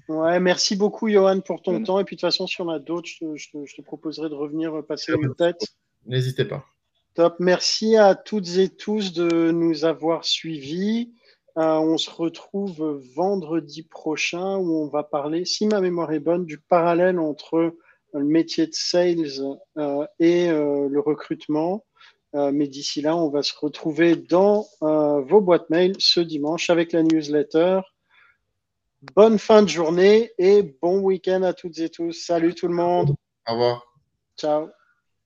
Ouais, merci beaucoup, Johan, pour ton temps. Et puis, de toute façon, si on a d'autres, je, te proposerai de revenir passer une tête. N'hésitez pas. Top. Merci à toutes et tous de nous avoir suivis. on se retrouve vendredi prochain où on va parler, si ma mémoire est bonne, du parallèle entre le métier de sales euh, et euh, le recrutement. Euh, mais d'ici là, on va se retrouver dans vos boîtes mail ce dimanche avec la newsletter. Bonne fin de journée et bon week-end à toutes et tous. Salut tout le monde. Au revoir. Ciao.